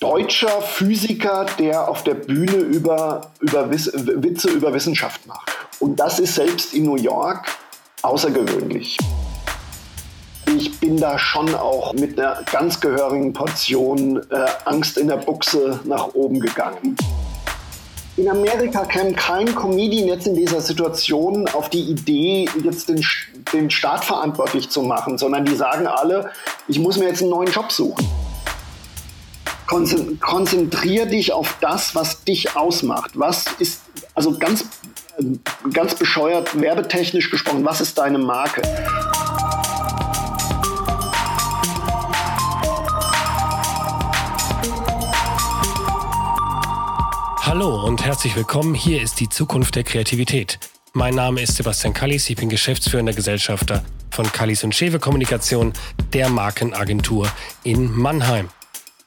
deutscher Physiker, der auf der Bühne über, über Witze über Wissenschaft macht. Und das ist selbst in New York außergewöhnlich. Ich bin da schon auch mit einer ganz gehörigen Portion äh, Angst in der Buchse nach oben gegangen. In Amerika käme kein Comedian jetzt in dieser Situation auf die Idee, jetzt den, den Staat verantwortlich zu machen, sondern die sagen alle, ich muss mir jetzt einen neuen Job suchen. Konzentrier dich auf das, was dich ausmacht. Was ist, also ganz, ganz bescheuert, werbetechnisch gesprochen, was ist deine Marke? Hallo und herzlich willkommen. Hier ist die Zukunft der Kreativität. Mein Name ist Sebastian Kallis, ich bin geschäftsführender Gesellschafter von Kallis und Schewe Kommunikation, der Markenagentur in Mannheim.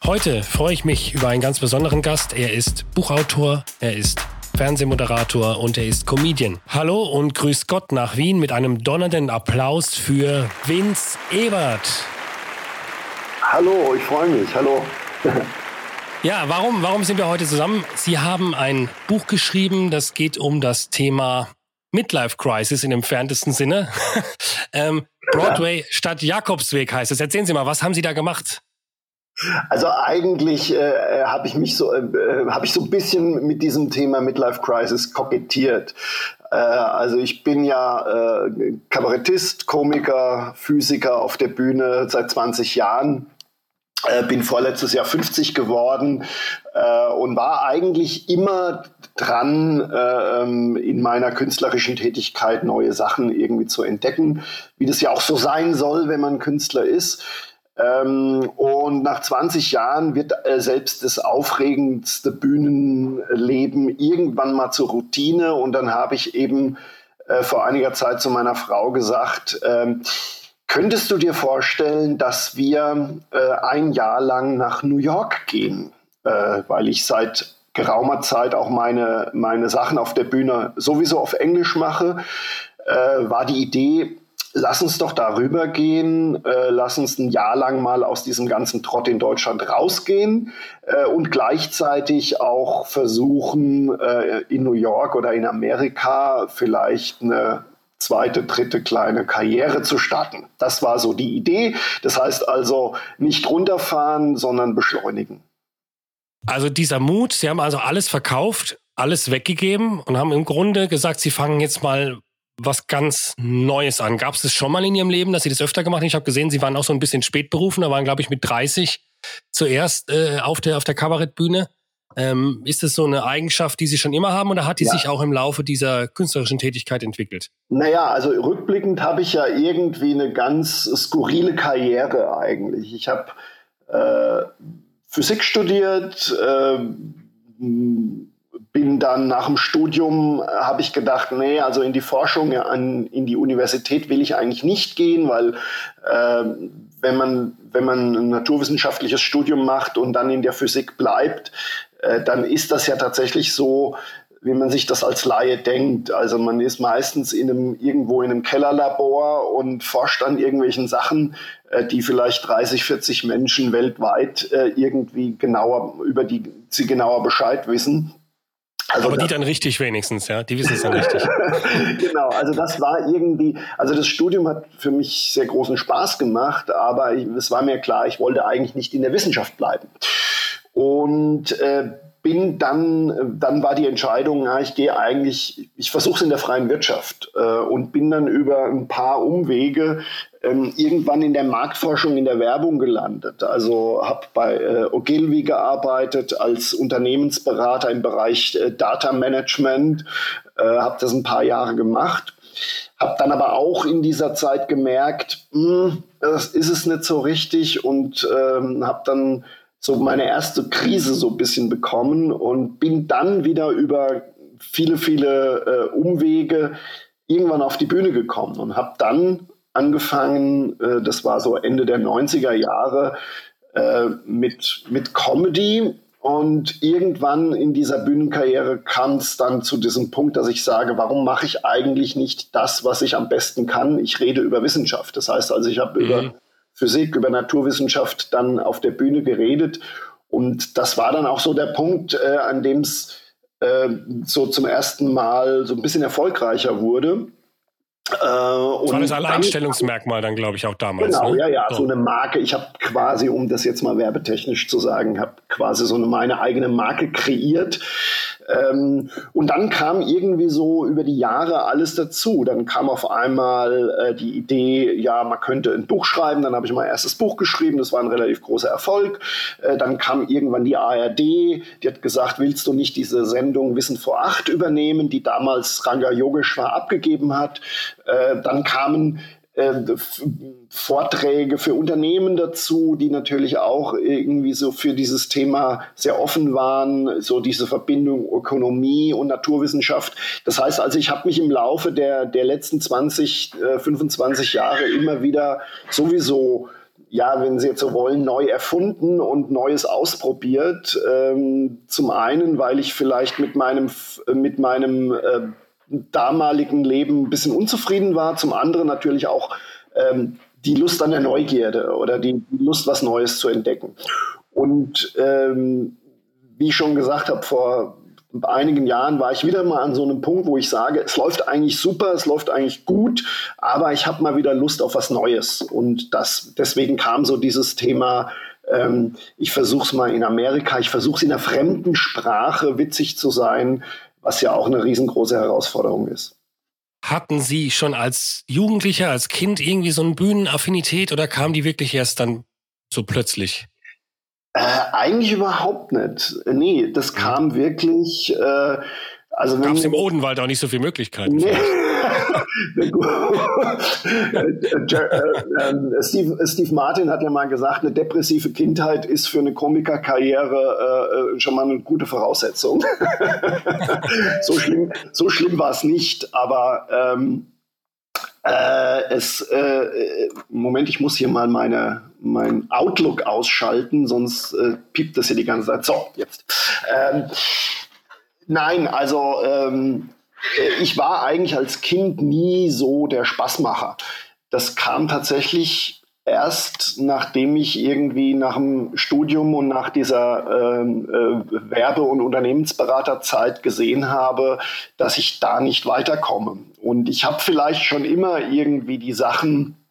Heute freue ich mich über einen ganz besonderen Gast. Er ist Buchautor, er ist Fernsehmoderator und er ist Comedian. Hallo und grüß Gott nach Wien mit einem donnernden Applaus für Vince Ebert. Hallo, ich freue mich. Hallo. Ja, warum, warum sind wir heute zusammen? Sie haben ein Buch geschrieben, das geht um das Thema Midlife Crisis im entferntesten Sinne. ähm, Broadway statt Jakobsweg heißt es. Erzählen Sie mal, was haben Sie da gemacht? Also eigentlich äh, habe ich mich so äh, habe ich so ein bisschen mit diesem Thema Midlife Crisis kokettiert. Äh, also ich bin ja äh, Kabarettist, Komiker, Physiker auf der Bühne seit 20 Jahren. Äh, bin vorletztes Jahr 50 geworden äh, und war eigentlich immer dran, äh, ähm, in meiner künstlerischen Tätigkeit neue Sachen irgendwie zu entdecken, wie das ja auch so sein soll, wenn man Künstler ist. Ähm, und nach 20 Jahren wird äh, selbst das aufregendste Bühnenleben irgendwann mal zur Routine. Und dann habe ich eben äh, vor einiger Zeit zu meiner Frau gesagt, ähm, könntest du dir vorstellen, dass wir äh, ein Jahr lang nach New York gehen? Äh, weil ich seit geraumer Zeit auch meine, meine Sachen auf der Bühne sowieso auf Englisch mache, äh, war die Idee, lass uns doch darüber gehen, äh, lass uns ein Jahr lang mal aus diesem ganzen Trott in Deutschland rausgehen äh, und gleichzeitig auch versuchen, äh, in New York oder in Amerika vielleicht eine zweite, dritte kleine Karriere zu starten. Das war so die Idee. Das heißt also nicht runterfahren, sondern beschleunigen. Also dieser Mut, Sie haben also alles verkauft, alles weggegeben und haben im Grunde gesagt, Sie fangen jetzt mal was ganz Neues an. Gab es das schon mal in Ihrem Leben, dass Sie das öfter gemacht haben? Ich habe gesehen, Sie waren auch so ein bisschen spätberufen, da waren, glaube ich, mit 30 zuerst äh, auf der, auf der Kabarettbühne. Ähm, ist das so eine Eigenschaft, die Sie schon immer haben oder hat die ja. sich auch im Laufe dieser künstlerischen Tätigkeit entwickelt? Naja, also rückblickend habe ich ja irgendwie eine ganz skurrile Karriere eigentlich. Ich habe äh, Physik studiert, äh, bin dann nach dem Studium, äh, habe ich gedacht, nee, also in die Forschung, an, in die Universität will ich eigentlich nicht gehen, weil äh, wenn, man, wenn man ein naturwissenschaftliches Studium macht und dann in der Physik bleibt, äh, dann ist das ja tatsächlich so, wie man sich das als Laie denkt. Also man ist meistens in einem, irgendwo in einem Kellerlabor und forscht an irgendwelchen Sachen, äh, die vielleicht 30, 40 Menschen weltweit äh, irgendwie genauer, über die sie genauer Bescheid wissen. Also Aber die dann richtig wenigstens, ja, die wissen es dann richtig. genau, also das war irgendwie, also das Studium hat für mich sehr großen Spaß gemacht, aber es war mir klar, ich wollte eigentlich nicht in der Wissenschaft bleiben. Und äh, bin dann, dann war die Entscheidung, ja, ich gehe eigentlich, ich versuche es in der freien Wirtschaft äh, und bin dann über ein paar Umwege ähm, irgendwann in der Marktforschung, in der Werbung gelandet. Also habe bei äh, Ogilvy gearbeitet als Unternehmensberater im Bereich äh, Data Management, äh, habe das ein paar Jahre gemacht. Habe dann aber auch in dieser Zeit gemerkt, mh, hm, das ist es nicht so richtig und ähm, habe dann so meine erste Krise so ein bisschen bekommen und bin dann wieder über viele, viele äh, Umwege irgendwann auf die Bühne gekommen und habe dann angefangen, äh, das war so Ende der 90er Jahre, äh, mit, mit Comedy. Und irgendwann in dieser Bühnenkarriere kam es dann zu diesem Punkt, dass ich sage, warum mache ich eigentlich nicht das, was ich am besten kann? Ich rede über Wissenschaft. Das heißt also, ich habe mhm. über Physik, über Naturwissenschaft dann auf der Bühne geredet Und das war dann auch so der Punkt, äh, an dem es äh, so zum ersten Mal so ein bisschen erfolgreicher wurde. Äh, das war das Alleinstellungsmerkmal dann, glaube ich, auch damals. Genau, ne? ja, ja, so. so eine Marke. Ich habe quasi, um das jetzt mal werbetechnisch zu sagen, habe quasi so eine meine eigene Marke kreiert. Ähm, und dann kam irgendwie so über die Jahre alles dazu. Dann kam auf einmal äh, die Idee, ja, man könnte ein Buch schreiben. Dann habe ich mein erstes Buch geschrieben. Das war ein relativ großer Erfolg. Äh, dann kam irgendwann die ARD. Die hat gesagt, willst du nicht diese Sendung Wissen vor acht übernehmen, die damals Ranga Yogeshwar abgegeben hat? Äh, dann kamen Vorträge für Unternehmen dazu, die natürlich auch irgendwie so für dieses Thema sehr offen waren, so diese Verbindung Ökonomie und Naturwissenschaft. Das heißt also, ich habe mich im Laufe der, der letzten 20, äh, 25 Jahre immer wieder sowieso ja, wenn Sie jetzt so wollen, neu erfunden und Neues ausprobiert. Ähm, zum einen, weil ich vielleicht mit meinem, mit meinem äh, damaligen Leben ein bisschen unzufrieden war, zum anderen natürlich auch ähm, die Lust an der Neugierde oder die, Lust, was Neues zu entdecken. Und ähm, wie ich schon gesagt habe, vor einigen Jahren war ich wieder mal an so einem Punkt, wo ich sage, es läuft eigentlich super, es läuft eigentlich gut, aber ich habe mal wieder Lust auf was Neues. Und das, deswegen kam so dieses Thema, ähm, ich versuche es mal in Amerika, ich versuche es in einer fremden Sprache witzig zu sein, was ja auch eine riesengroße Herausforderung ist. Hatten Sie schon als Jugendlicher, als Kind irgendwie so eine Bühnenaffinität oder kam die wirklich erst dann so plötzlich? Äh, eigentlich überhaupt nicht. Nee, das mhm. kam wirklich. Äh, also Gab es im Odenwald auch nicht so viele Möglichkeiten? Nee. Steve, Steve, Martin hat ja mal gesagt, eine depressive Kindheit ist für eine Komikerkarriere äh, schon mal eine gute Voraussetzung. so schlimm, so schlimm war es nicht, aber ähm, äh, es, äh, Moment, ich muss hier mal meine, mein Outlook ausschalten, sonst äh, piept das hier die ganze Zeit. So, jetzt. Ähm, nein, also ähm, ich war eigentlich als Kind nie so der Spaßmacher. Das kam tatsächlich erst nachdem ich irgendwie nach dem Studium und nach dieser ähm, äh, Werbe- und Unternehmensberaterzeit gesehen habe, dass ich da nicht weiterkomme. Und ich habe vielleicht schon immer irgendwie die Sachen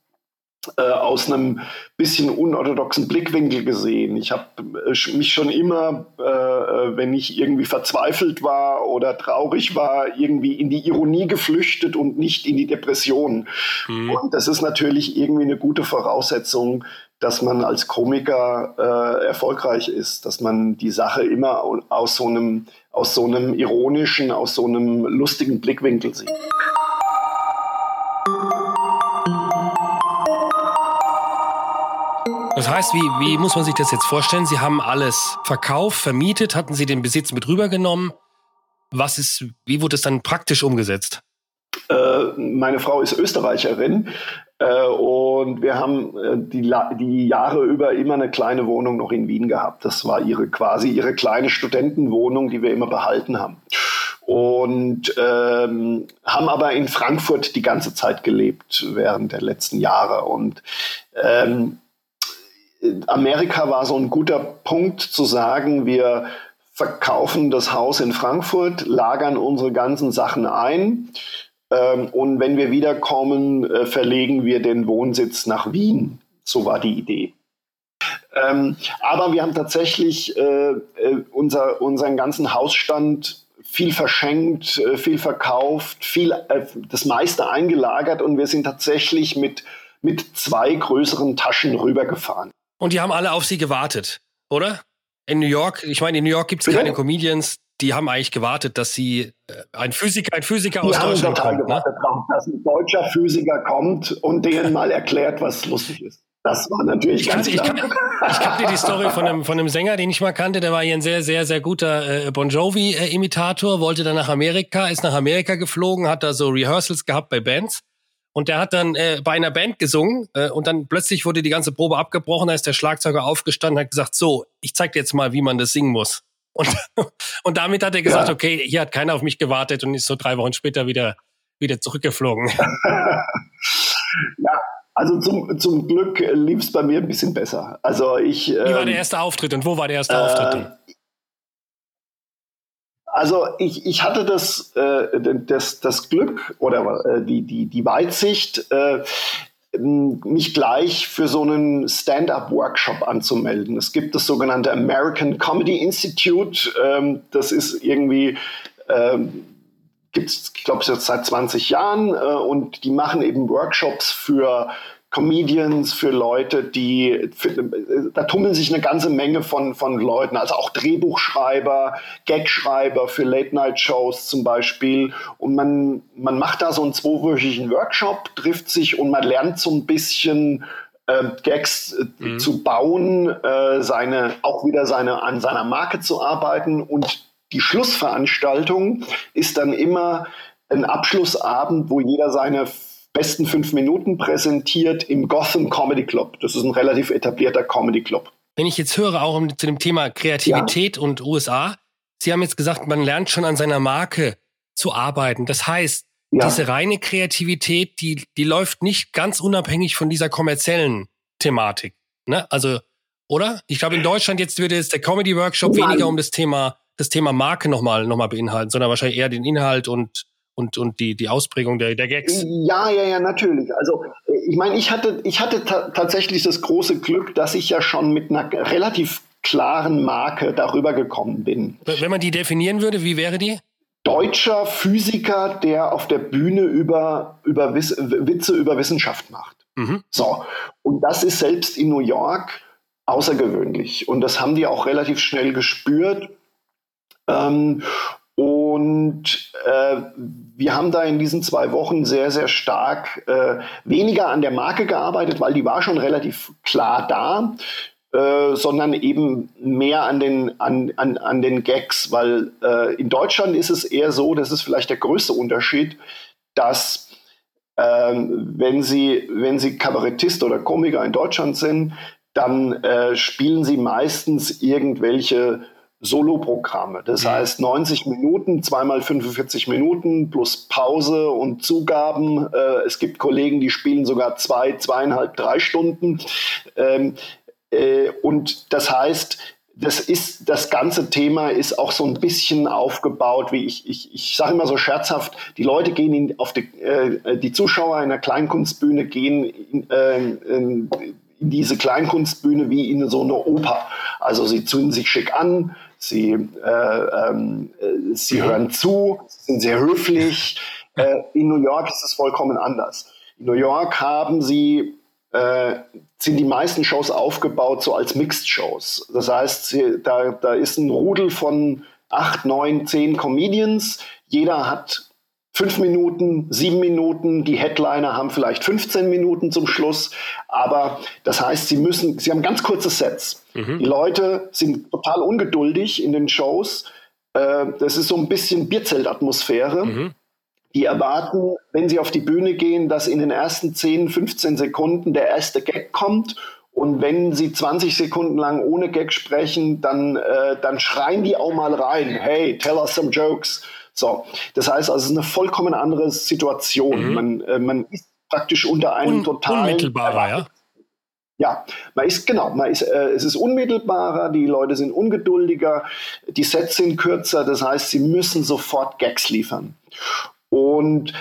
äh, aus einem bisschen unorthodoxen Blickwinkel gesehen. Ich habe äh, mich schon immer, äh, äh, wenn ich irgendwie verzweifelt war oder traurig war, irgendwie in die Ironie geflüchtet und nicht in die Depression. Mhm. Und das ist natürlich irgendwie eine gute Voraussetzung, dass man als Komiker äh, erfolgreich ist, dass man die Sache immer aus so einem, aus so einem ironischen, aus so einem lustigen Blickwinkel sieht. Das heißt, wie, wie muss man sich das jetzt vorstellen? Sie haben alles verkauft, vermietet, hatten Sie den Besitz mit rübergenommen. Was ist, wie wurde es dann praktisch umgesetzt? Äh, meine Frau ist Österreicherin äh, und wir haben äh, die, die Jahre über immer eine kleine Wohnung noch in Wien gehabt. Das war ihre quasi ihre kleine Studentenwohnung, die wir immer behalten haben. Und ähm, haben aber in Frankfurt die ganze Zeit gelebt während der letzten Jahre. Und ähm, Amerika war so ein guter Punkt zu sagen, wir verkaufen das Haus in Frankfurt, lagern unsere ganzen Sachen ein ähm, und wenn wir wiederkommen, äh, verlegen wir den Wohnsitz nach Wien. So war die Idee. Ähm, aber wir haben tatsächlich äh, äh unser, unseren ganzen Hausstand viel verschenkt, äh, viel verkauft, viel, äh, das meiste eingelagert und wir sind tatsächlich mit, mit zwei größeren Taschen rübergefahren. Und die haben alle auf sie gewartet, oder? In New York, ich meine, in New York gibt es keine Comedians, die haben eigentlich gewartet, dass sie äh, ein Physiker, ein Physiker die aus haben Deutschland kommt. Ne? Gewartet, ne? dass ein deutscher Physiker kommt und denen mal erklärt, was lustig ist. Das war natürlich ich ganz kann, klar. Ich, ich kannte die Story von einem, von einem Sänger, den ich mal kannte. Der war hier ein sehr, sehr, sehr guter äh, Bon Jovi-Imitator, wollte dann nach Amerika, ist nach Amerika geflogen, hat da so Rehearsals gehabt bei Bands und der hat dann äh, bei einer Band gesungen äh, und dann plötzlich wurde die ganze Probe abgebrochen, da ist der Schlagzeuger aufgestanden und hat gesagt, so, ich zeig dir jetzt mal, wie man das singen muss. Und, und damit hat er gesagt, ja. okay, hier hat keiner auf mich gewartet und ist so drei Wochen später wieder, wieder zurückgeflogen. ja, Also zum, zum Glück lief es bei mir ein bisschen besser. Also ich. Wie war der ähm, erste Auftritt und wo war der erste äh, Auftritt? Also ich, ich hatte das, äh, das, das Glück oder äh, die, die, die Weitsicht, äh, mich gleich für so einen Stand-up-Workshop anzumelden. Es gibt das sogenannte American Comedy Institute. Ähm, das ist irgendwie, ähm, gibt es, ich glaube, seit 20 Jahren äh, und die machen eben Workshops für Comedians, für Leute, die, für, da tummeln sich eine ganze Menge von, von Leuten, also auch Drehbuchschreiber, Gagschreiber für Late-Night-Shows zum Beispiel. Und man, man macht da so einen zweiwöchigen Workshop, trifft sich und man lernt so ein bisschen äh, Gags äh, mhm. zu bauen, äh, seine, auch wieder seine, an seiner Marke zu arbeiten. Und die Schlussveranstaltung ist dann immer ein Abschlussabend, wo jeder seine besten fünf Minuten präsentiert im Gotham Comedy Club. Das ist ein relativ etablierter Comedy Club. Wenn ich jetzt höre, auch zu dem Thema Kreativität ja. und USA, Sie haben jetzt gesagt, man lernt schon an seiner Marke zu arbeiten. Das heißt, ja. diese reine Kreativität, die, die läuft nicht ganz unabhängig von dieser kommerziellen Thematik. Ne? Also, oder? Ich glaube, in Deutschland jetzt würde jetzt der Comedy Workshop Nein. weniger um das Thema, das Thema Marke nochmal, nochmal beinhalten, sondern wahrscheinlich eher den Inhalt und und, und die, die Ausprägung der, der Gags. Ja, ja, ja, natürlich. Also ich meine, ich hatte, ich hatte tatsächlich das große Glück, dass ich ja schon mit einer relativ klaren Marke darüber gekommen bin. Wenn man die definieren würde, wie wäre die? Deutscher Physiker, der auf der Bühne über, über Wiss, Witze über Wissenschaft macht. Mhm. So, und das ist selbst in New York außergewöhnlich. Und das haben die auch relativ schnell gespürt. Ähm, und äh, wir haben da in diesen zwei Wochen sehr, sehr stark äh, weniger an der Marke gearbeitet, weil die war schon relativ klar da, äh, sondern eben mehr an den, an, an, an den Gags, weil äh, in Deutschland ist es eher so, das ist vielleicht der größte Unterschied, dass ähm, wenn, Sie, wenn Sie Kabarettist oder Komiker in Deutschland sind, dann äh, spielen Sie meistens irgendwelche Soloprogramme. Das heißt 90 Minuten, zweimal 45 Minuten plus Pause und Zugaben. Äh, es gibt Kollegen, die spielen sogar zwei, zweieinhalb, drei Stunden. Ähm, äh, und das heißt, das ist das ganze Thema ist auch so ein bisschen aufgebaut, wie ich ich, ich sage immer so scherzhaft: Die Leute gehen in, auf die, äh, die Zuschauer in der Kleinkunstbühne gehen in, äh, in, in diese Kleinkunstbühne wie in so eine Oper. Also sie zünden sich schick an, sie, äh, ähm, äh, sie hören zu, sind sehr höflich. Äh, in New York ist es vollkommen anders. In New York haben sie äh, sind die meisten Shows aufgebaut so als Mixed-Shows. Das heißt, sie, da, da ist ein Rudel von acht, neun, zehn Comedians. Jeder hat fünf Minuten, sieben Minuten. Die Headliner haben vielleicht 15 Minuten zum Schluss. Aber das heißt, sie müssen, sie haben ganz kurze Sets. Mhm. Die Leute sind total ungeduldig in den Shows. Äh, das ist so ein bisschen Bierzeltatmosphäre. Mhm. Die erwarten, wenn sie auf die Bühne gehen, dass in den ersten 10, 15 Sekunden der erste Gag kommt und wenn sie 20 Sekunden lang ohne Gag sprechen, dann, äh, dann schreien die auch mal rein, hey, tell us some jokes. So, das heißt also, es ist eine vollkommen andere Situation. Mhm. Man, äh, man ist praktisch unter einem Un totalen unmittelbarer, ja. Ja, man ist genau, man ist, äh, es ist unmittelbarer, die Leute sind ungeduldiger, die Sets sind kürzer, das heißt, sie müssen sofort Gags liefern. Und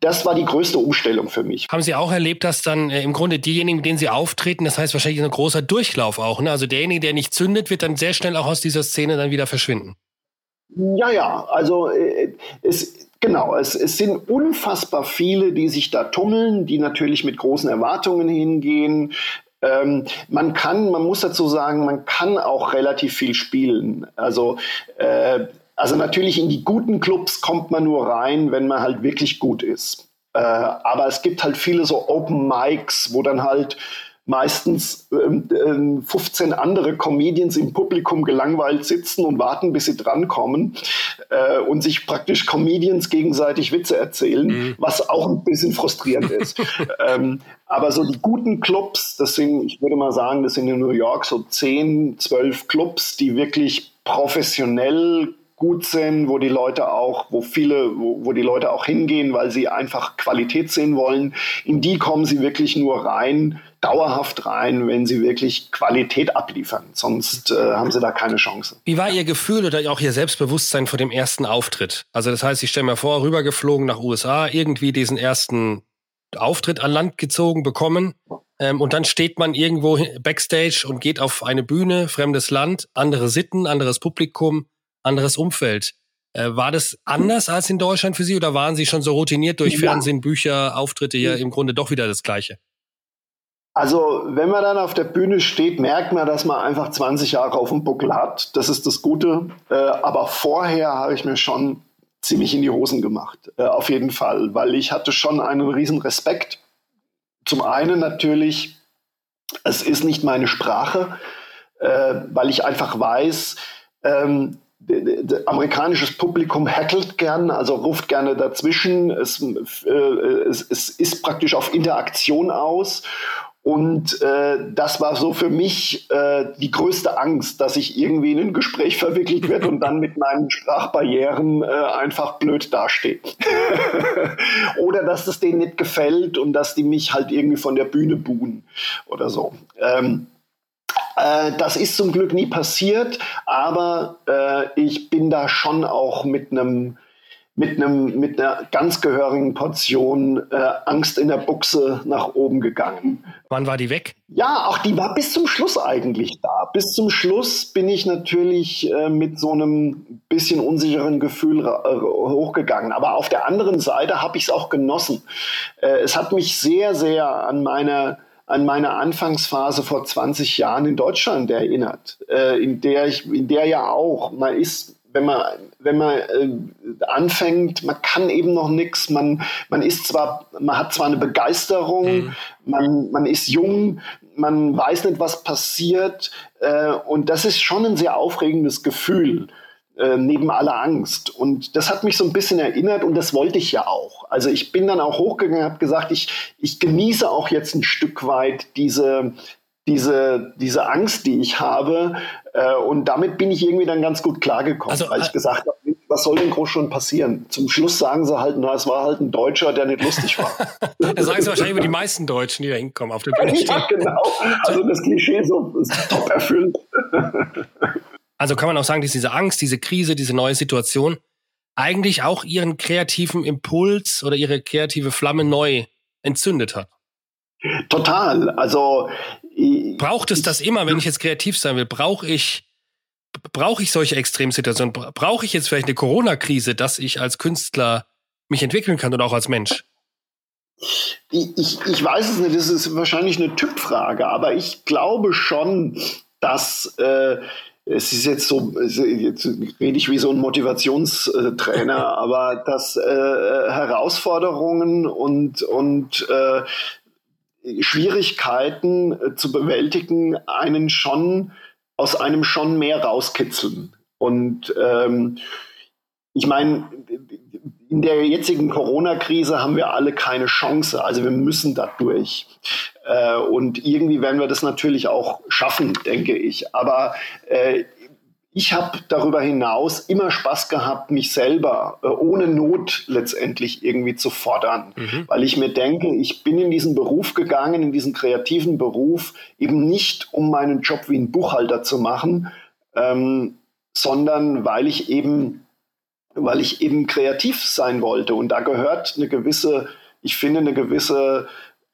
das war die größte Umstellung für mich. Haben Sie auch erlebt, dass dann äh, im Grunde diejenigen, mit denen Sie auftreten, das heißt wahrscheinlich ein großer Durchlauf auch, ne? Also derjenige, der nicht zündet, wird dann sehr schnell auch aus dieser Szene dann wieder verschwinden. Ja, ja, also äh, es, genau, es, es sind unfassbar viele, die sich da tummeln, die natürlich mit großen Erwartungen hingehen. Ähm, man kann, man muss dazu sagen, man kann auch relativ viel spielen. Also äh, also natürlich in die guten Clubs kommt man nur rein, wenn man halt wirklich gut ist. Äh, aber es gibt halt viele so Open Mics, wo dann halt meistens ähm, 15 ähm, andere Comedians im Publikum gelangweilt sitzen und warten, bis sie drankommen äh, und sich praktisch Comedians gegenseitig Witze erzählen, mhm. was auch ein bisschen frustrierend ist. ähm, aber so die guten Clubs, das sind, ich würde mal sagen, das sind in New York so 10, 12 Clubs, die wirklich professionell gut sind, wo die Leute auch, wo viele, wo, wo die Leute auch hingehen, weil sie einfach Qualität sehen wollen. In die kommen sie wirklich nur rein, dauerhaft rein, wenn sie wirklich Qualität abliefern. Sonst äh, haben sie da keine Chance. Wie war Ihr Gefühl oder auch Ihr Selbstbewusstsein vor dem ersten Auftritt? Also das heißt, ich stelle mir vor, rübergeflogen nach USA, irgendwie diesen ersten Auftritt an Land gezogen bekommen ähm, und dann steht man irgendwo backstage und geht auf eine Bühne, fremdes Land, andere Sitten, anderes Publikum, anderes Umfeld. Äh, war das anders als in Deutschland für Sie oder waren Sie schon so routiniert durch ja. Fernsehen, Bücher, Auftritte ja im Grunde doch wieder das Gleiche? Also, wenn man dann auf der Bühne steht, merkt man, dass man einfach 20 Jahre auf dem Buckel hat. Das ist das Gute. Äh, aber vorher habe ich mir schon ziemlich in die Hosen gemacht. Äh, auf jeden Fall, weil ich hatte schon einen riesen Respekt zum einen natürlich, es ist nicht meine Sprache, äh, weil ich einfach weiß, ähm, amerikanisches Publikum hackelt gern, also ruft gerne dazwischen. Es, äh, es, es ist praktisch auf Interaktion aus. Und äh, das war so für mich äh, die größte Angst, dass ich irgendwie in ein Gespräch verwickelt werde und dann mit meinen Sprachbarrieren äh, einfach blöd dastehe. oder dass es denen nicht gefällt und dass die mich halt irgendwie von der Bühne buhen oder so. Ähm, äh, das ist zum Glück nie passiert, aber äh, ich bin da schon auch mit einem mit, einem, mit einer ganz gehörigen Portion äh, Angst in der Buchse nach oben gegangen. Wann war die weg? Ja, auch die war bis zum Schluss eigentlich da. Bis zum Schluss bin ich natürlich äh, mit so einem bisschen unsicheren Gefühl äh, hochgegangen. Aber auf der anderen Seite habe ich es auch genossen. Äh, es hat mich sehr, sehr an meine an meine Anfangsphase vor 20 Jahren in Deutschland erinnert, äh, in der ich, in der ja auch, man ist wenn man, wenn man äh, anfängt, man kann eben noch nichts, man, man ist zwar, man hat zwar eine Begeisterung, mhm. man, man ist jung, man weiß nicht, was passiert, äh, und das ist schon ein sehr aufregendes Gefühl. Äh, neben aller Angst. Und das hat mich so ein bisschen erinnert und das wollte ich ja auch. Also ich bin dann auch hochgegangen, habe gesagt, ich, ich genieße auch jetzt ein Stück weit diese, diese, diese Angst, die ich habe. Äh, und damit bin ich irgendwie dann ganz gut klargekommen, also, weil ich äh, gesagt habe, was soll denn groß schon passieren? Zum Schluss sagen sie halt, na, es war halt ein Deutscher, der nicht lustig war. das sagen sie wahrscheinlich über die meisten Deutschen, die da hinkommen auf der Bühne stehen. Ja, genau. Also das Klischee so ist top erfüllt. also kann man auch sagen, dass diese Angst, diese Krise, diese neue Situation eigentlich auch ihren kreativen Impuls oder ihre kreative Flamme neu entzündet hat. Total. Also braucht es das immer, wenn ich jetzt kreativ sein will? Brauche ich brauche ich solche Extremsituationen? Brauche ich jetzt vielleicht eine Corona-Krise, dass ich als Künstler mich entwickeln kann oder auch als Mensch? Ich, ich, weiß es nicht, das ist wahrscheinlich eine Typfrage, aber ich glaube schon, dass äh, es ist jetzt so, jetzt rede ich wie so ein Motivationstrainer, aber dass äh, Herausforderungen und, und äh, Schwierigkeiten äh, zu bewältigen einen schon aus einem schon mehr rauskitzeln. Und ähm, ich meine, in der jetzigen Corona-Krise haben wir alle keine Chance. Also wir müssen da durch. Äh, und irgendwie werden wir das natürlich auch schaffen, denke ich. Aber äh, ich habe darüber hinaus immer Spaß gehabt, mich selber äh, ohne Not letztendlich irgendwie zu fordern, mhm. weil ich mir denke, ich bin in diesen Beruf gegangen, in diesen kreativen Beruf, eben nicht um meinen Job wie ein Buchhalter zu machen, ähm, sondern weil ich eben, weil ich eben kreativ sein wollte. Und da gehört eine gewisse, ich finde, eine gewisse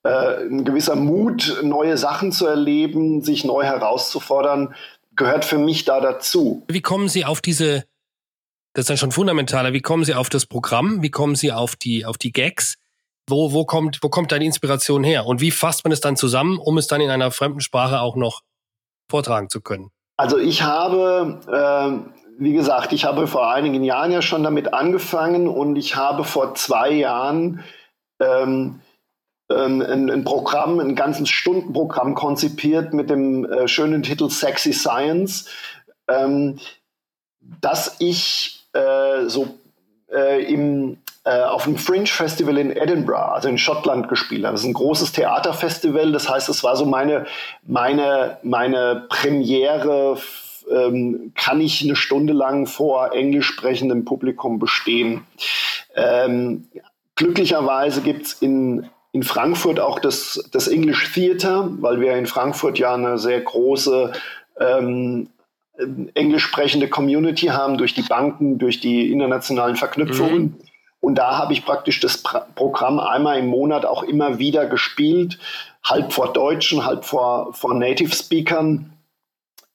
äh, ein gewisser Mut, neue Sachen zu erleben, sich neu herauszufordern, gehört für mich da dazu. Wie kommen Sie auf diese, das ist dann schon fundamentaler, wie kommen Sie auf das Programm? Wie kommen Sie auf die, auf die Gags? Wo, wo kommt, wo kommt deine Inspiration her? Und wie fasst man es dann zusammen, um es dann in einer fremden Sprache auch noch vortragen zu können? Also ich habe, äh, wie gesagt, ich habe vor einigen Jahren ja schon damit angefangen und ich habe vor zwei Jahren ähm, ähm, ein, ein, Programm, ein ganzes Stundenprogramm konzipiert mit dem äh, schönen Titel Sexy Science, ähm, dass ich äh, so äh, im, äh, auf dem Fringe Festival in Edinburgh, also in Schottland gespielt habe. Das ist ein großes Theaterfestival, das heißt, es war so meine, meine, meine Premiere ähm, kann ich eine Stunde lang vor englisch sprechendem Publikum bestehen. Ähm, glücklicherweise gibt es in, in Frankfurt auch das, das English Theater, weil wir in Frankfurt ja eine sehr große ähm, englisch sprechende Community haben durch die Banken, durch die internationalen Verknüpfungen. Mhm. Und da habe ich praktisch das Programm einmal im Monat auch immer wieder gespielt, halb vor Deutschen, halb vor, vor Native Speakern.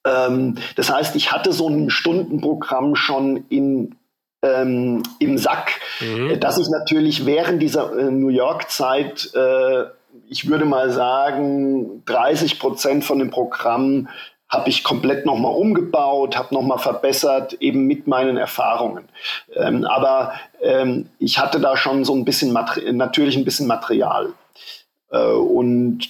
Ähm, das heißt, ich hatte so ein Stundenprogramm schon in, ähm, im Sack, mhm. dass ich natürlich während dieser äh, New York-Zeit, äh, ich würde mal sagen, 30 Prozent von dem Programm habe ich komplett nochmal umgebaut, habe nochmal verbessert, eben mit meinen Erfahrungen. Ähm, aber ähm, ich hatte da schon so ein bisschen, natürlich ein bisschen Material. Äh, und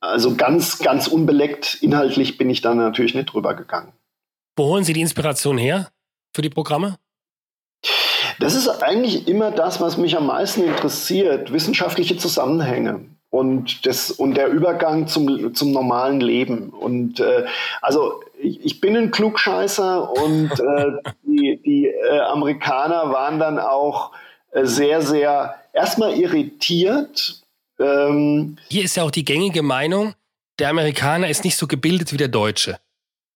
also ganz, ganz unbeleckt inhaltlich bin ich da natürlich nicht drüber gegangen. Wo holen Sie die Inspiration her für die Programme? Das ist eigentlich immer das, was mich am meisten interessiert, wissenschaftliche Zusammenhänge und, das, und der Übergang zum, zum normalen Leben. Und äh, also ich, ich, bin ein Klugscheißer und äh, die, die äh, Amerikaner waren dann auch äh, sehr, sehr erstmal irritiert. Ähm, Hier ist ja auch die gängige Meinung, der Amerikaner ist nicht so gebildet wie der Deutsche.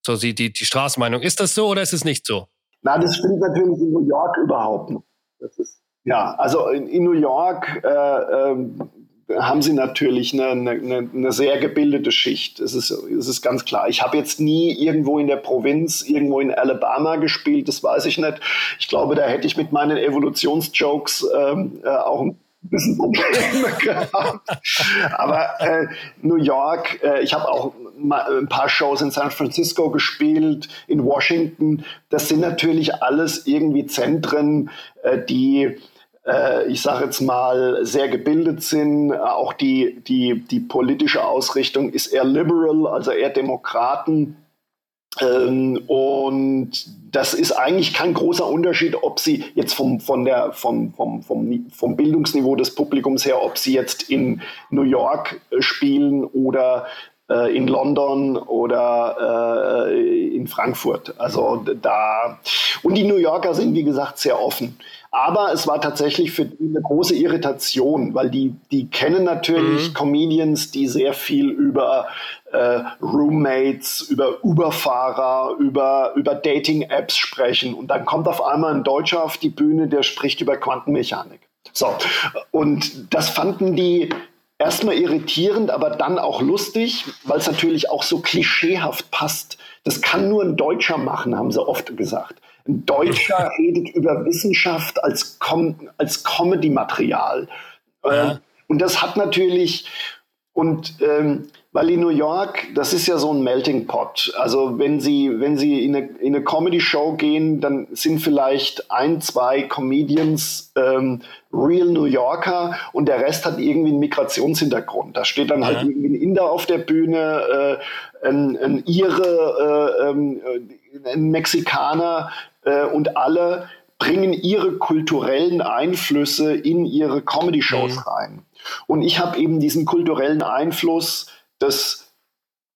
So die, die, die Straßenmeinung. Ist das so oder ist es nicht so? Na, das stimmt natürlich in New York überhaupt nicht. Das ist, ja, also in, in New York äh, ähm, haben sie natürlich eine, eine, eine, sehr gebildete Schicht. Es ist, es ist ganz klar. Ich habe jetzt nie irgendwo in der Provinz, irgendwo in Alabama gespielt, das weiß ich nicht. Ich glaube, da hätte ich mit meinen Evolutionsjokes ähm, äh, auch ein bisschen Probleme gehabt. Aber äh, New York, äh, ich habe auch ein paar Shows in San Francisco gespielt, in Washington. Das sind natürlich alles irgendwie Zentren, äh, die äh, ich sage jetzt mal, sehr gebildet sind. Auch die, die, die politische Ausrichtung ist eher liberal, also eher Demokraten. Ähm, und das ist eigentlich kein großer Unterschied, ob sie jetzt vom, von der, vom, vom, vom, vom Bildungsniveau des Publikums her, ob sie jetzt in New York äh, spielen oder äh, in London oder äh, in Frankfurt. Also da und die New Yorker sind wie gesagt sehr offen. Aber es war tatsächlich für die eine große Irritation, weil die, die kennen natürlich mhm. Comedians, die sehr viel über äh, Roommates, über Uberfahrer, über, über Dating-Apps sprechen. Und dann kommt auf einmal ein Deutscher auf die Bühne, der spricht über Quantenmechanik. So, und das fanden die erstmal irritierend, aber dann auch lustig, weil es natürlich auch so klischeehaft passt. Das kann nur ein Deutscher machen, haben sie oft gesagt. Ein Deutscher redet über Wissenschaft als, Com als Comedy-Material. Ja. Ähm, und das hat natürlich, und ähm, weil in New York, das ist ja so ein Melting Pot. Also wenn Sie, wenn Sie in eine, in eine Comedy-Show gehen, dann sind vielleicht ein, zwei Comedians ähm, real New Yorker und der Rest hat irgendwie einen Migrationshintergrund. Da steht dann halt irgendwie ein Inder auf der Bühne, äh, ein, ein Ire, äh, äh, ein Mexikaner, äh, und alle bringen ihre kulturellen Einflüsse in ihre Comedy-Shows mhm. rein. Und ich habe eben diesen kulturellen Einfluss des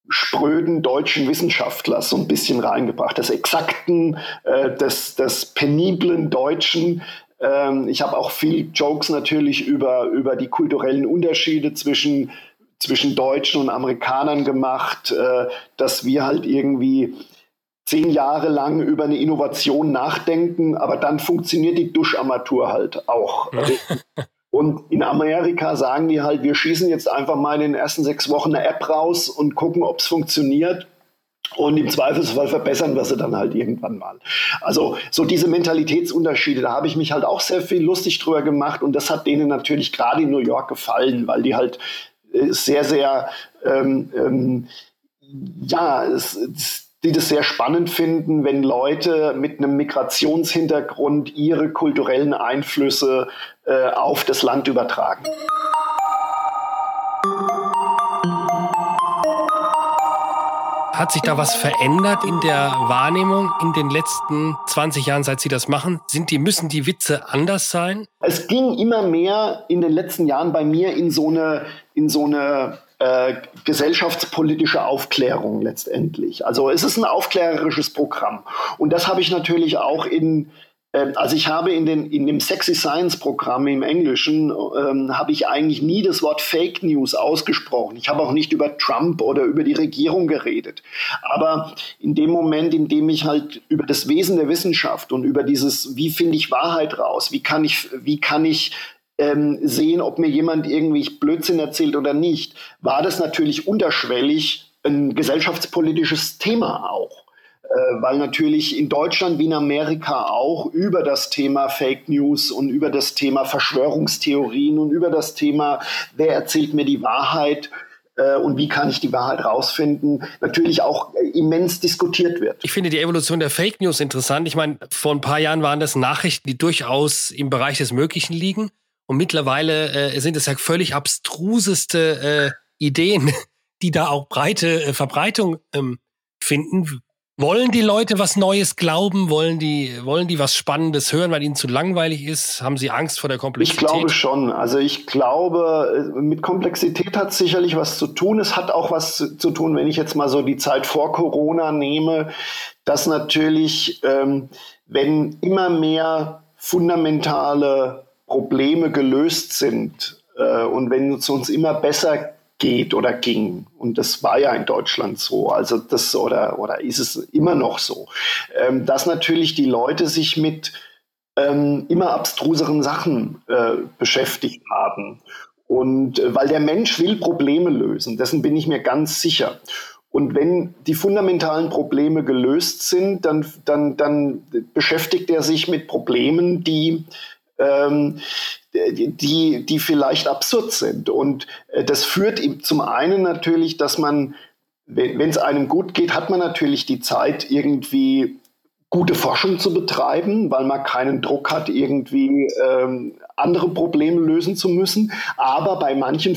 spröden deutschen Wissenschaftlers so ein bisschen reingebracht, des exakten, äh, des, des peniblen Deutschen. Ähm, ich habe auch viel Jokes natürlich über, über die kulturellen Unterschiede zwischen, zwischen Deutschen und Amerikanern gemacht, äh, dass wir halt irgendwie zehn Jahre lang über eine Innovation nachdenken, aber dann funktioniert die Duscharmatur halt auch. Und in Amerika sagen die halt, wir schießen jetzt einfach mal in den ersten sechs Wochen eine App raus und gucken, ob es funktioniert. Und im Zweifelsfall verbessern wir sie dann halt irgendwann mal. Also so diese Mentalitätsunterschiede, da habe ich mich halt auch sehr viel lustig drüber gemacht und das hat denen natürlich gerade in New York gefallen, weil die halt äh, sehr, sehr, ähm, ähm, ja, es, es die das sehr spannend finden, wenn Leute mit einem Migrationshintergrund ihre kulturellen Einflüsse äh, auf das Land übertragen. Hat sich da was verändert in der Wahrnehmung in den letzten 20 Jahren, seit Sie das machen? Sind die, müssen die Witze anders sein? Es ging immer mehr in den letzten Jahren bei mir in so eine, in so eine äh, gesellschaftspolitische Aufklärung letztendlich. Also es ist ein aufklärerisches Programm. Und das habe ich natürlich auch in ähm, also ich habe in, den, in dem Sexy Science Programm im Englischen, ähm, habe ich eigentlich nie das Wort Fake News ausgesprochen. Ich habe auch nicht über Trump oder über die Regierung geredet. Aber in dem Moment, in dem ich halt über das Wesen der Wissenschaft und über dieses, wie finde ich Wahrheit raus, wie kann ich, wie kann ich ähm, sehen, ob mir jemand irgendwie Blödsinn erzählt oder nicht, war das natürlich unterschwellig ein gesellschaftspolitisches Thema auch. Äh, weil natürlich in Deutschland wie in Amerika auch über das Thema Fake News und über das Thema Verschwörungstheorien und über das Thema, wer erzählt mir die Wahrheit, äh, und wie kann ich die Wahrheit rausfinden, natürlich auch immens diskutiert wird. Ich finde die Evolution der Fake News interessant. Ich meine, vor ein paar Jahren waren das Nachrichten, die durchaus im Bereich des Möglichen liegen. Und mittlerweile äh, sind es ja völlig abstruseste äh, Ideen, die da auch breite äh, Verbreitung ähm, finden. Wollen die Leute was Neues glauben? Wollen die, wollen die was Spannendes hören, weil ihnen zu langweilig ist? Haben sie Angst vor der Komplexität? Ich glaube schon. Also ich glaube, mit Komplexität hat es sicherlich was zu tun. Es hat auch was zu tun, wenn ich jetzt mal so die Zeit vor Corona nehme, dass natürlich, ähm, wenn immer mehr fundamentale Probleme gelöst sind äh, und wenn es uns immer besser geht oder ging. Und das war ja in Deutschland so. Also das oder, oder ist es immer noch so, ähm, dass natürlich die Leute sich mit ähm, immer abstruseren Sachen äh, beschäftigt haben. Und äh, weil der Mensch will Probleme lösen, dessen bin ich mir ganz sicher. Und wenn die fundamentalen Probleme gelöst sind, dann, dann, dann beschäftigt er sich mit Problemen, die ähm, die, die vielleicht absurd sind. Und äh, das führt zum einen natürlich, dass man, wenn es einem gut geht, hat man natürlich die Zeit, irgendwie gute Forschung zu betreiben, weil man keinen Druck hat, irgendwie ähm, andere Probleme lösen zu müssen. Aber bei manchen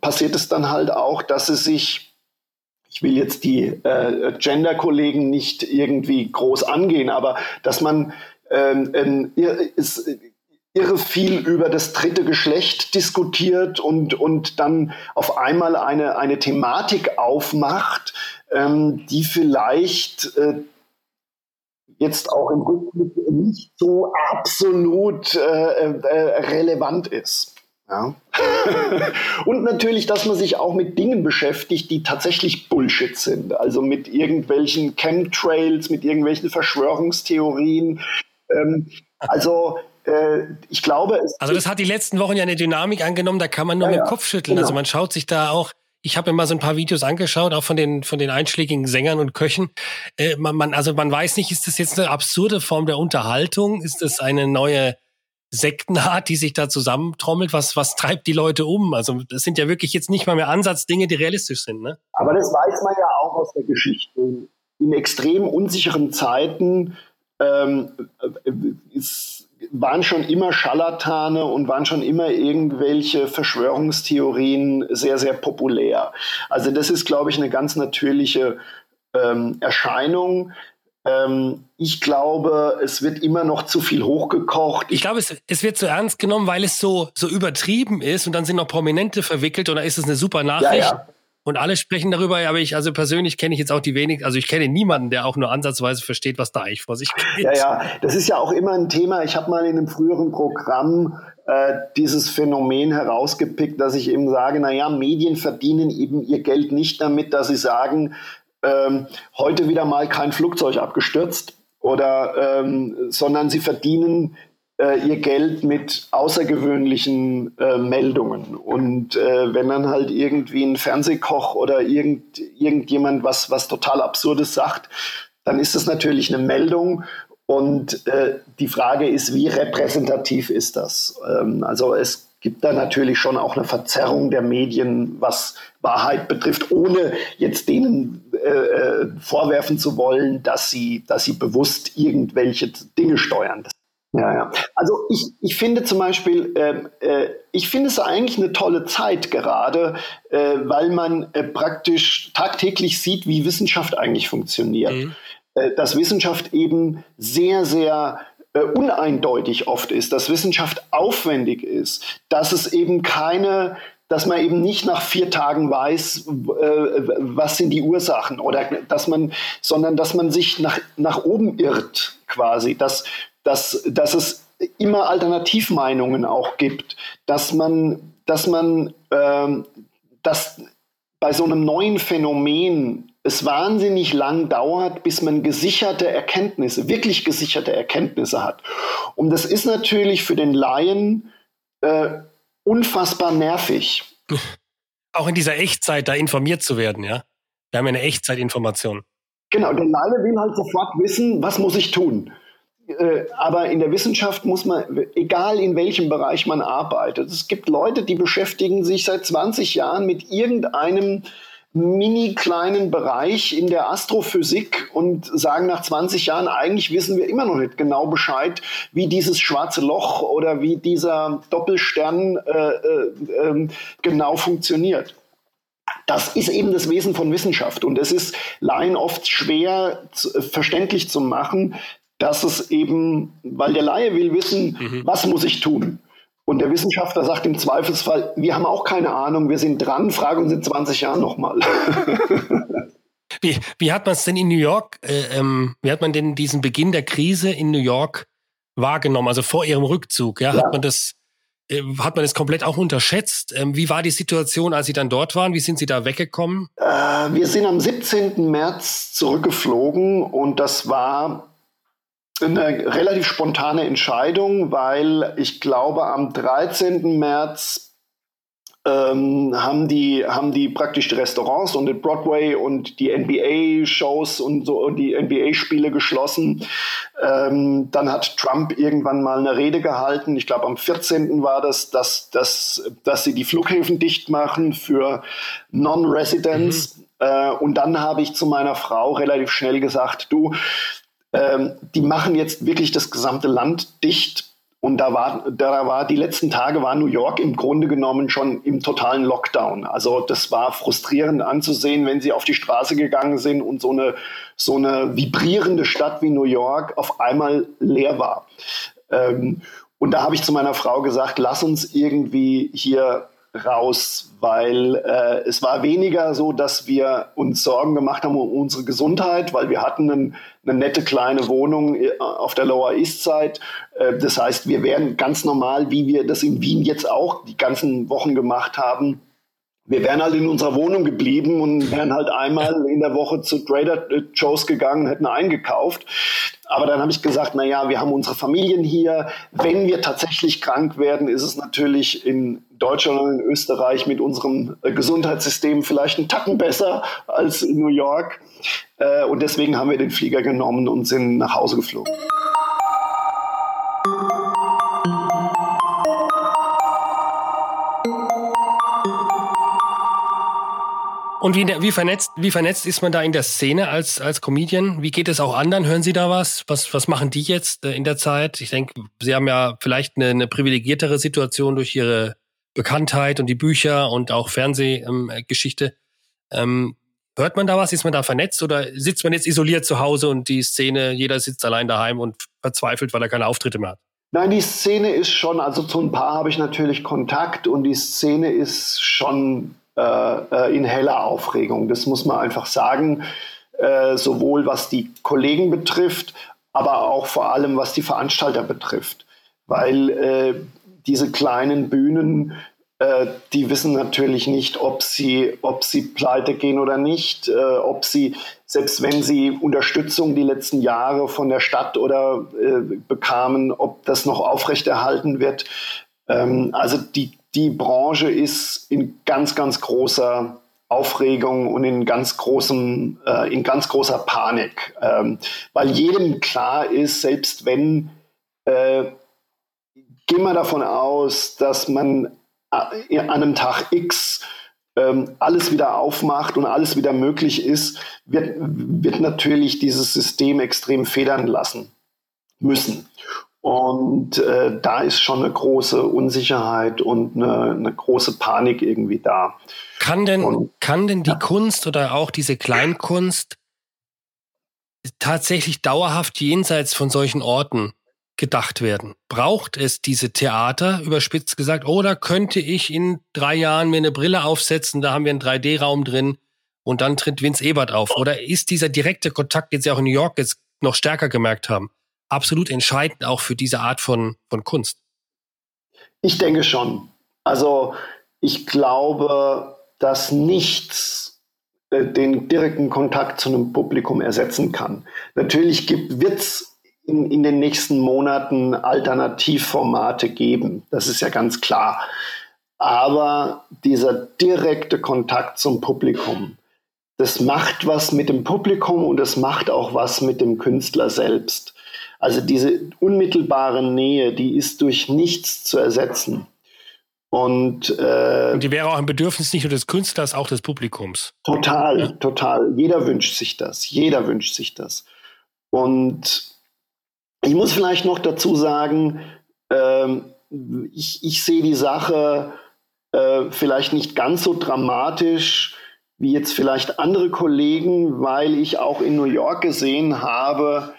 passiert es dann halt auch, dass es sich ich will jetzt die äh, Gender-Kollegen nicht irgendwie groß angehen, aber dass man ähm, ähm, ist, irre viel über das dritte Geschlecht diskutiert und, und dann auf einmal eine, eine Thematik aufmacht, ähm, die vielleicht äh, jetzt auch im Rückblick nicht so absolut äh, äh, relevant ist. Ja. und natürlich, dass man sich auch mit Dingen beschäftigt, die tatsächlich Bullshit sind. Also mit irgendwelchen Chemtrails, mit irgendwelchen Verschwörungstheorien. Ähm, also ich glaube, es Also das hat die letzten Wochen ja eine Dynamik angenommen, da kann man nur ja, mit dem Kopf schütteln. Also genau. Also man schaut sich da auch ich habe mir mal so ein paar Videos angeschaut, auch von den von den einschlägigen Sängern und Köchen. Äh, man, man, also man weiß nicht, ist das jetzt eine absurde Form der Unterhaltung? Ist das eine neue Sektenart, die sich da zusammentrommelt? Was was treibt die Leute um? Also das sind ja wirklich jetzt nicht mal mehr Ansatzdinge, die realistisch sind, ne? Aber das weiß man ja auch aus der Geschichte. In extrem unsicheren Zeiten ähm, äh, ist waren schon immer Scharlatane und waren schon immer irgendwelche Verschwörungstheorien sehr, sehr populär. Also das ist, glaube ich, eine ganz natürliche ähm, Erscheinung. Ähm, ich glaube, es wird immer noch zu viel hochgekocht. Ich glaube, es, es wird zu ernst genommen, weil es so, so übertrieben ist und dann sind noch Prominente verwickelt und da ist es eine super Nachricht. Ja, ja. Und alle sprechen darüber, aber ich, also persönlich kenne ich jetzt auch die wenig, also ich kenne niemanden, der auch nur ansatzweise versteht, was da eigentlich vor sich geht. Ja, ja, das ist ja auch immer ein Thema. Ich habe mal in einem früheren Programm äh, dieses Phänomen herausgepickt, dass ich eben sage, naja, Medien verdienen eben ihr Geld nicht damit, dass sie sagen, ähm, heute wieder mal kein Flugzeug abgestürzt oder, ähm, sondern sie verdienen ihr Geld mit außergewöhnlichen äh, Meldungen. Und äh, wenn dann halt irgendwie ein Fernsehkoch oder irgend, irgendjemand was, was total Absurdes sagt, dann ist das natürlich eine Meldung. Und äh, die Frage ist, wie repräsentativ ist das? Ähm, also es gibt da natürlich schon auch eine Verzerrung der Medien, was Wahrheit betrifft, ohne jetzt denen äh, äh vorwerfen zu wollen, dass sie, dass sie bewusst irgendwelche Dinge steuern. Ja, ja. Also ich, ich finde zum Beispiel, äh, äh, ich finde es eigentlich eine tolle Zeit gerade, äh, weil man äh, praktisch tagtäglich sieht, wie Wissenschaft eigentlich funktioniert. Mhm. Äh, dass Wissenschaft eben sehr, sehr äh, uneindeutig oft ist, dass Wissenschaft aufwendig ist, dass es eben keine dass man eben nicht nach vier Tagen weiß, was sind die Ursachen oder dass man, sondern dass man sich nach, nach oben irrt quasi, dass, dass, dass es immer Alternativmeinungen auch gibt, dass man, dass man, äh, dass bei so einem neuen Phänomen es wahnsinnig lang dauert, bis man gesicherte Erkenntnisse, wirklich gesicherte Erkenntnisse hat. Und das ist natürlich für den Laien äh, unfassbar nervig. Auch in dieser Echtzeit da informiert zu werden, ja? Wir haben ja eine Echtzeitinformation. Genau, der Laie will halt sofort wissen, was muss ich tun. Äh, aber in der Wissenschaft muss man, egal in welchem Bereich man arbeitet, es gibt Leute, die beschäftigen sich seit 20 Jahren mit irgendeinem mini kleinen Bereich in der Astrophysik und sagen nach 20 Jahren, eigentlich wissen wir immer noch nicht genau Bescheid, wie dieses schwarze Loch oder wie dieser Doppelstern äh, äh, äh, genau funktioniert. Das ist eben das Wesen von Wissenschaft und es ist Laien oft schwer zu, verständlich zu machen, dass es eben, weil der Laie will wissen, mhm. was muss ich tun? Und der Wissenschaftler sagt im Zweifelsfall, wir haben auch keine Ahnung, wir sind dran, fragen uns in 20 Jahren nochmal. wie, wie hat man es denn in New York, äh, ähm, wie hat man denn diesen Beginn der Krise in New York wahrgenommen, also vor ihrem Rückzug? Ja, ja. hat man das äh, hat man das komplett auch unterschätzt? Ähm, wie war die Situation, als Sie dann dort waren? Wie sind Sie da weggekommen? Äh, wir sind am 17. März zurückgeflogen und das war eine relativ spontane Entscheidung, weil ich glaube, am 13. März ähm, haben, die, haben die praktisch die Restaurants und den Broadway und die NBA-Shows und so und die NBA-Spiele geschlossen. Ähm, dann hat Trump irgendwann mal eine Rede gehalten. Ich glaube, am 14. war das, dass, dass, dass sie die Flughäfen dicht machen für Non-Residents. Mhm. Äh, und dann habe ich zu meiner Frau relativ schnell gesagt, du, ähm, die machen jetzt wirklich das gesamte Land dicht. Und da war, da war, die letzten Tage war New York im Grunde genommen schon im totalen Lockdown. Also das war frustrierend anzusehen, wenn sie auf die Straße gegangen sind und so eine, so eine vibrierende Stadt wie New York auf einmal leer war. Ähm, und da habe ich zu meiner Frau gesagt, lass uns irgendwie hier raus, weil äh, es war weniger so, dass wir uns Sorgen gemacht haben um unsere Gesundheit, weil wir hatten einen, eine nette kleine Wohnung äh, auf der Lower East Side. Äh, das heißt, wir wären ganz normal, wie wir das in Wien jetzt auch die ganzen Wochen gemacht haben, wir wären halt in unserer Wohnung geblieben und wären halt einmal in der Woche zu Trader Joe's gegangen, hätten eingekauft. Aber dann habe ich gesagt, na ja, wir haben unsere Familien hier. Wenn wir tatsächlich krank werden, ist es natürlich in Deutschland und in Österreich mit unserem äh, Gesundheitssystem vielleicht einen Tacken besser als in New York. Äh, und deswegen haben wir den Flieger genommen und sind nach Hause geflogen. Und wie, wie, vernetzt, wie vernetzt ist man da in der Szene als, als Comedian? Wie geht es auch anderen? Hören Sie da was? Was, was machen die jetzt äh, in der Zeit? Ich denke, Sie haben ja vielleicht eine, eine privilegiertere Situation durch Ihre Bekanntheit und die Bücher und auch Fernsehgeschichte. Ähm, hört man da was? Ist man da vernetzt oder sitzt man jetzt isoliert zu Hause und die Szene, jeder sitzt allein daheim und verzweifelt, weil er keine Auftritte mehr hat? Nein, die Szene ist schon, also zu ein paar habe ich natürlich Kontakt und die Szene ist schon in heller Aufregung. Das muss man einfach sagen, äh, sowohl was die Kollegen betrifft, aber auch vor allem was die Veranstalter betrifft. Weil äh, diese kleinen Bühnen, äh, die wissen natürlich nicht, ob sie, ob sie pleite gehen oder nicht, äh, ob sie, selbst wenn sie Unterstützung die letzten Jahre von der Stadt oder bekamen, ob das noch aufrechterhalten wird. Ähm, also die, die Branche ist in ganz, ganz großer Aufregung und in ganz großem, äh, in ganz großer Panik, ähm, weil jedem klar ist, selbst wenn äh, gehen wir davon aus, dass man äh, an einem Tag X ähm, alles wieder aufmacht und alles wieder möglich ist, wird, wird natürlich dieses System extrem federn lassen müssen. Und äh, da ist schon eine große Unsicherheit und eine, eine große Panik irgendwie da. Kann denn, und, kann denn die ja. Kunst oder auch diese Kleinkunst tatsächlich dauerhaft jenseits von solchen Orten gedacht werden? Braucht es diese Theater, überspitzt gesagt, oder könnte ich in drei Jahren mir eine Brille aufsetzen, da haben wir einen 3D-Raum drin und dann tritt Vince Ebert auf? Oder ist dieser direkte Kontakt, den Sie auch in New York jetzt noch stärker gemerkt haben, absolut entscheidend auch für diese Art von, von Kunst? Ich denke schon. Also ich glaube, dass nichts äh, den direkten Kontakt zu einem Publikum ersetzen kann. Natürlich wird es in, in den nächsten Monaten Alternativformate geben. Das ist ja ganz klar. Aber dieser direkte Kontakt zum Publikum, das macht was mit dem Publikum und das macht auch was mit dem Künstler selbst. Also diese unmittelbare Nähe, die ist durch nichts zu ersetzen. Und, äh, und die wäre auch ein Bedürfnis nicht nur des Künstlers, auch des Publikums. Total, ja. total. Jeder wünscht sich das. Jeder wünscht sich das. Und ich muss vielleicht noch dazu sagen, ähm, ich, ich sehe die Sache äh, vielleicht nicht ganz so dramatisch wie jetzt vielleicht andere Kollegen, weil ich auch in New York gesehen habe,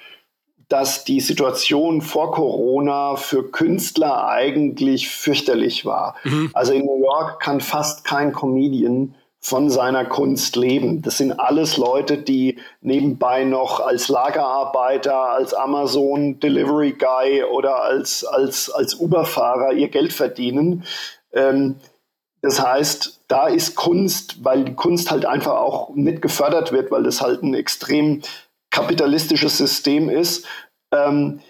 dass die Situation vor Corona für Künstler eigentlich fürchterlich war. Mhm. Also in New York kann fast kein Comedian von seiner Kunst leben. Das sind alles Leute, die nebenbei noch als Lagerarbeiter, als Amazon Delivery Guy oder als, als, als Uberfahrer ihr Geld verdienen. Ähm, das heißt, da ist Kunst, weil die Kunst halt einfach auch nicht gefördert wird, weil das halt ein extrem kapitalistisches System ist, ähm,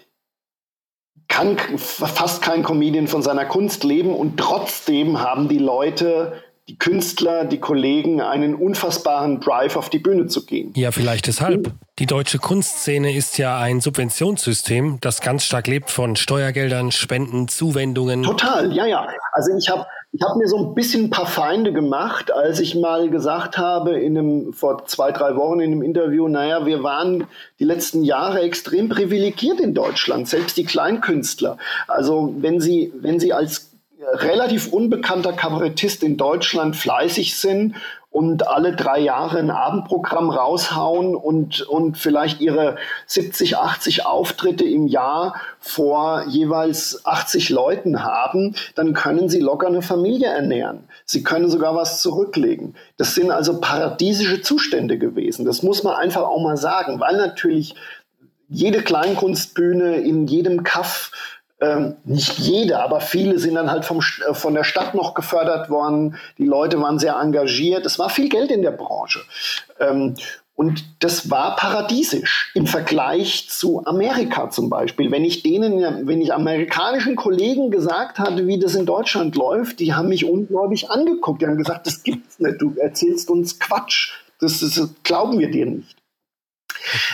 kann fast kein Comedian von seiner Kunst leben und trotzdem haben die Leute die Künstler, die Kollegen einen unfassbaren Drive auf die Bühne zu gehen. Ja, vielleicht deshalb. Die deutsche Kunstszene ist ja ein Subventionssystem, das ganz stark lebt von Steuergeldern, Spenden, Zuwendungen. Total, ja, ja. Also ich habe ich hab mir so ein bisschen ein paar Feinde gemacht, als ich mal gesagt habe, in einem, vor zwei, drei Wochen in einem Interview, naja, wir waren die letzten Jahre extrem privilegiert in Deutschland, selbst die Kleinkünstler. Also wenn Sie, wenn Sie als relativ unbekannter Kabarettist in Deutschland fleißig sind und alle drei Jahre ein Abendprogramm raushauen und, und vielleicht ihre 70, 80 Auftritte im Jahr vor jeweils 80 Leuten haben, dann können sie locker eine Familie ernähren. Sie können sogar was zurücklegen. Das sind also paradiesische Zustände gewesen. Das muss man einfach auch mal sagen, weil natürlich jede Kleinkunstbühne in jedem Kaff ähm, nicht jede, aber viele sind dann halt vom, äh, von der Stadt noch gefördert worden. Die Leute waren sehr engagiert. Es war viel Geld in der Branche. Ähm, und das war paradiesisch im Vergleich zu Amerika zum Beispiel. Wenn ich denen, wenn ich amerikanischen Kollegen gesagt hatte, wie das in Deutschland läuft, die haben mich ungläubig angeguckt. Die haben gesagt, das gibt's nicht. Du erzählst uns Quatsch. Das, das, das glauben wir dir nicht.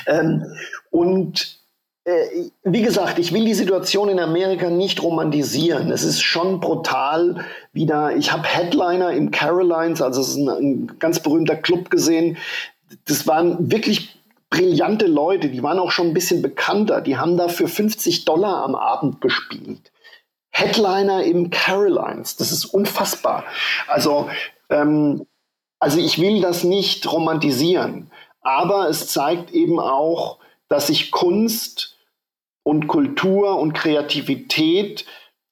Ähm, und wie gesagt, ich will die Situation in Amerika nicht romantisieren. Es ist schon brutal wieder. Ich habe Headliner im Carolines, also es ist ein, ein ganz berühmter Club gesehen. Das waren wirklich brillante Leute, die waren auch schon ein bisschen bekannter. Die haben da für 50 Dollar am Abend gespielt. Headliner im Carolines, das ist unfassbar. Also, ähm, also ich will das nicht romantisieren, aber es zeigt eben auch, dass sich Kunst und Kultur und Kreativität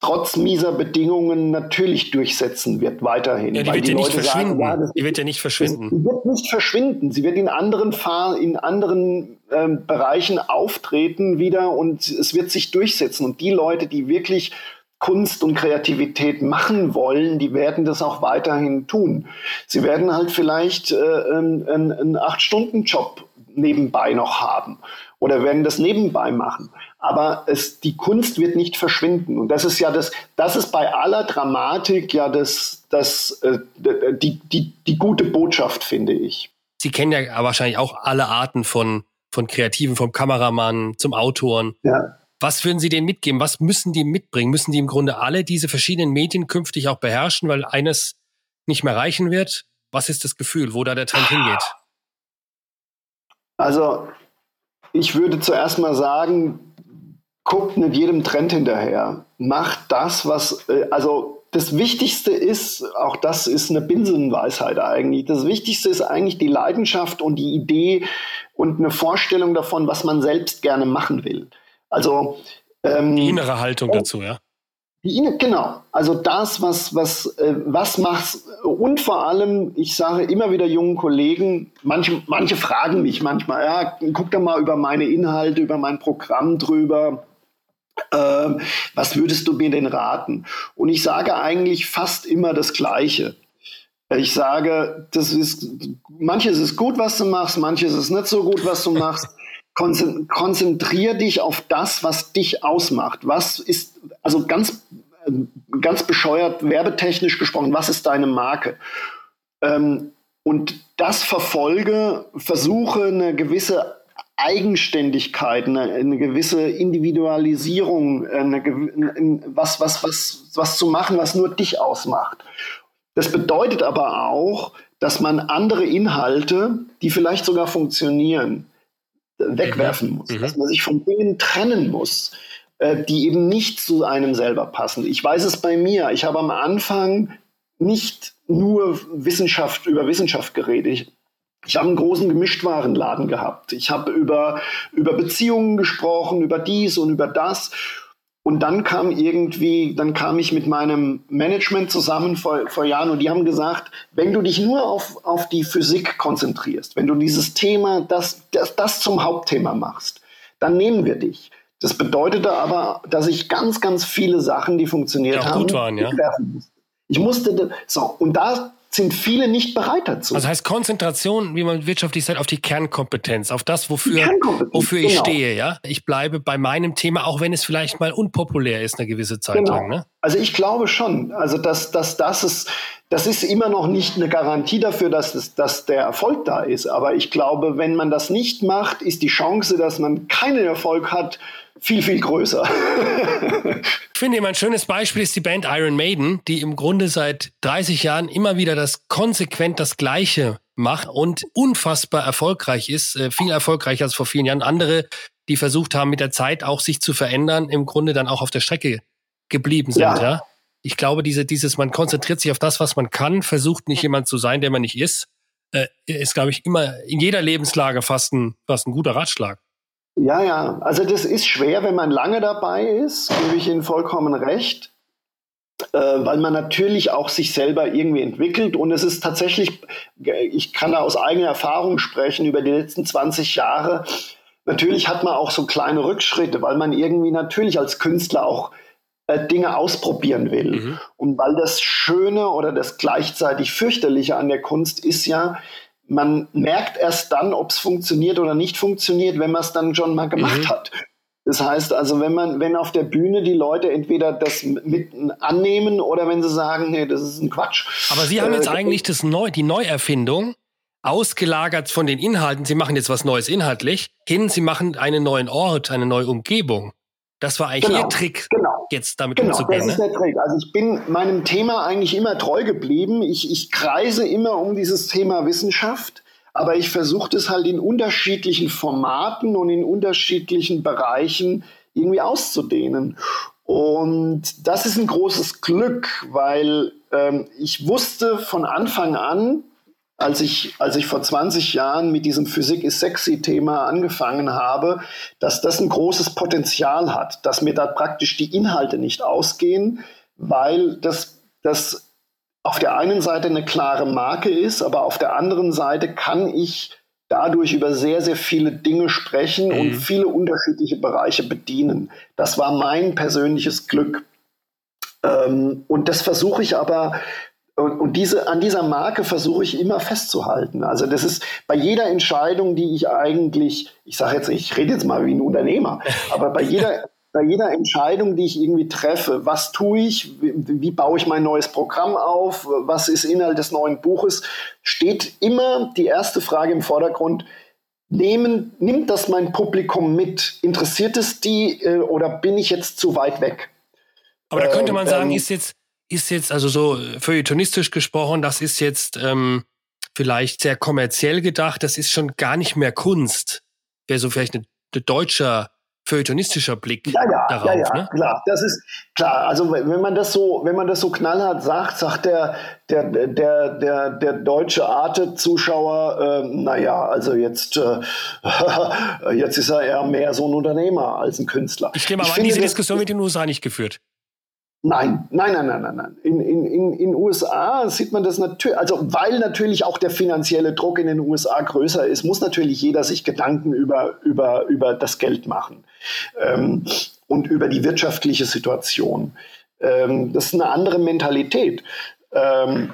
trotz mieser Bedingungen natürlich durchsetzen wird weiterhin. Ja, die wird die ja nicht verschwinden. Sagen, ja, die wird ja nicht verschwinden. Sie wird nicht verschwinden. Sie wird in anderen, Fahr in anderen ähm, Bereichen auftreten wieder und es wird sich durchsetzen. Und die Leute, die wirklich Kunst und Kreativität machen wollen, die werden das auch weiterhin tun. Sie werden halt vielleicht äh, einen, einen Acht-Stunden-Job nebenbei noch haben oder werden das nebenbei machen. Aber es, die Kunst wird nicht verschwinden. Und das ist ja das, das ist bei aller Dramatik ja das, das, äh, die, die, die gute Botschaft, finde ich. Sie kennen ja wahrscheinlich auch alle Arten von, von Kreativen, vom Kameramann zum Autoren. Ja. Was würden Sie denen mitgeben? Was müssen die mitbringen? Müssen die im Grunde alle diese verschiedenen Medien künftig auch beherrschen, weil eines nicht mehr reichen wird? Was ist das Gefühl, wo da der Trend hingeht? Also ich würde zuerst mal sagen, guckt nicht jedem Trend hinterher. Macht das, was, äh, also das Wichtigste ist, auch das ist eine Binsenweisheit eigentlich, das Wichtigste ist eigentlich die Leidenschaft und die Idee und eine Vorstellung davon, was man selbst gerne machen will. Also Ähm, die innere Haltung oh, dazu, ja? Die innere, genau. Also das, was, was, äh, was machst und vor allem, ich sage immer wieder jungen Kollegen, manche, manche fragen mich manchmal, ja, guck doch mal über meine Inhalte, über mein Programm drüber. Äh, was würdest du mir denn raten? Und ich sage eigentlich fast immer das Gleiche. Ich sage, das ist, manches ist gut, was du machst, manches ist nicht so gut, was du machst. Konzentrier dich auf das, was dich ausmacht. Was ist, also ganz, ganz bescheuert, werbetechnisch gesprochen, was ist deine Marke? Ähm, und das verfolge, versuche eine gewisse Eigenständigkeit, eine, eine gewisse Individualisierung, eine, was, was, was, was zu machen, was nur dich ausmacht. Das bedeutet aber auch, dass man andere Inhalte, die vielleicht sogar funktionieren, wegwerfen mhm. muss, mhm. dass man sich von Dingen trennen muss, äh, die eben nicht zu einem selber passen. Ich weiß es bei mir. Ich habe am Anfang nicht nur Wissenschaft über Wissenschaft geredet. Ich, ich habe einen großen Gemischtwarenladen gehabt. Ich habe über, über Beziehungen gesprochen, über dies und über das. Und dann kam irgendwie, dann kam ich mit meinem Management zusammen vor, vor Jahren und die haben gesagt, wenn du dich nur auf, auf die Physik konzentrierst, wenn du dieses Thema, das, das, das zum Hauptthema machst, dann nehmen wir dich. Das bedeutete aber, dass ich ganz, ganz viele Sachen, die funktioniert ja, haben, waren, ja. Ich musste, so, und da sind viele nicht bereit dazu. Also heißt Konzentration, wie man wirtschaftlich sagt, auf die Kernkompetenz, auf das, wofür, wofür ich genau. stehe, ja. Ich bleibe bei meinem Thema, auch wenn es vielleicht mal unpopulär ist, eine gewisse Zeit genau. lang. Ne? Also ich glaube schon, also dass, dass das ist, das ist immer noch nicht eine Garantie dafür, dass, es, dass der Erfolg da ist. Aber ich glaube, wenn man das nicht macht, ist die Chance, dass man keinen Erfolg hat, viel, viel größer. ich finde immer ein schönes Beispiel ist die Band Iron Maiden, die im Grunde seit 30 Jahren immer wieder das konsequent das Gleiche macht und unfassbar erfolgreich ist, äh, viel erfolgreicher als vor vielen Jahren. Andere, die versucht haben, mit der Zeit auch sich zu verändern, im Grunde dann auch auf der Strecke geblieben sind. Ja. ja? Ich glaube, diese, dieses, man konzentriert sich auf das, was man kann, versucht nicht jemand zu sein, der man nicht ist, äh, ist, glaube ich, immer in jeder Lebenslage fast ein, fast ein guter Ratschlag. Ja, ja, also das ist schwer, wenn man lange dabei ist, gebe ich Ihnen vollkommen recht, äh, weil man natürlich auch sich selber irgendwie entwickelt und es ist tatsächlich, ich kann da aus eigener Erfahrung sprechen, über die letzten 20 Jahre, natürlich hat man auch so kleine Rückschritte, weil man irgendwie natürlich als Künstler auch äh, Dinge ausprobieren will. Mhm. Und weil das Schöne oder das gleichzeitig fürchterliche an der Kunst ist ja, man merkt erst dann, ob es funktioniert oder nicht funktioniert, wenn man es dann schon mal gemacht mhm. hat. Das heißt also, wenn man, wenn auf der Bühne die Leute entweder das mit annehmen oder wenn sie sagen, nee, das ist ein Quatsch. Aber Sie haben jetzt äh, eigentlich das Neu, die Neuerfindung ausgelagert von den Inhalten. Sie machen jetzt was Neues inhaltlich hin. Sie machen einen neuen Ort, eine neue Umgebung. Das war eigentlich genau, Ihr Trick, genau, jetzt damit genau, umzugehen. Das ist ne? der Trick. Also ich bin meinem Thema eigentlich immer treu geblieben. Ich, ich kreise immer um dieses Thema Wissenschaft, aber ich versuche das halt in unterschiedlichen Formaten und in unterschiedlichen Bereichen irgendwie auszudehnen. Und das ist ein großes Glück, weil ähm, ich wusste von Anfang an, als ich, als ich vor 20 Jahren mit diesem Physik ist sexy Thema angefangen habe, dass das ein großes Potenzial hat, dass mir da praktisch die Inhalte nicht ausgehen, weil das, das auf der einen Seite eine klare Marke ist, aber auf der anderen Seite kann ich dadurch über sehr, sehr viele Dinge sprechen mhm. und viele unterschiedliche Bereiche bedienen. Das war mein persönliches Glück. Ähm, und das versuche ich aber und, und diese, an dieser Marke versuche ich immer festzuhalten. Also das ist bei jeder Entscheidung, die ich eigentlich, ich sage jetzt, ich rede jetzt mal wie ein Unternehmer, aber bei jeder, bei jeder Entscheidung, die ich irgendwie treffe, was tue ich, wie, wie, baue ich mein neues Programm auf, was ist Inhalt des neuen Buches, steht immer die erste Frage im Vordergrund, nehmen, nimmt das mein Publikum mit? Interessiert es die äh, oder bin ich jetzt zu weit weg? Aber da könnte man sagen, ähm, ist jetzt ist jetzt, also so feuilletonistisch gesprochen, das ist jetzt ähm, vielleicht sehr kommerziell gedacht, das ist schon gar nicht mehr Kunst. Wäre so vielleicht ein deutscher feuilletonistischer Blick ja, ja, darauf. Ja, ja, ne? klar. Das ist klar. Also wenn man das so, wenn man das so knallhart sagt, sagt der der der der, der deutsche Arte-Zuschauer, äh, naja, also jetzt äh, jetzt ist er eher mehr so ein Unternehmer als ein Künstler. Ich nehme aber an, diese Diskussion wird in den USA nicht geführt. Nein, nein, nein, nein, nein, nein. In in in in USA sieht man das natürlich, also weil natürlich auch der finanzielle Druck in den USA größer ist, muss natürlich jeder sich Gedanken über über über das Geld machen ähm, und über die wirtschaftliche Situation. Ähm, das ist eine andere Mentalität. Ähm,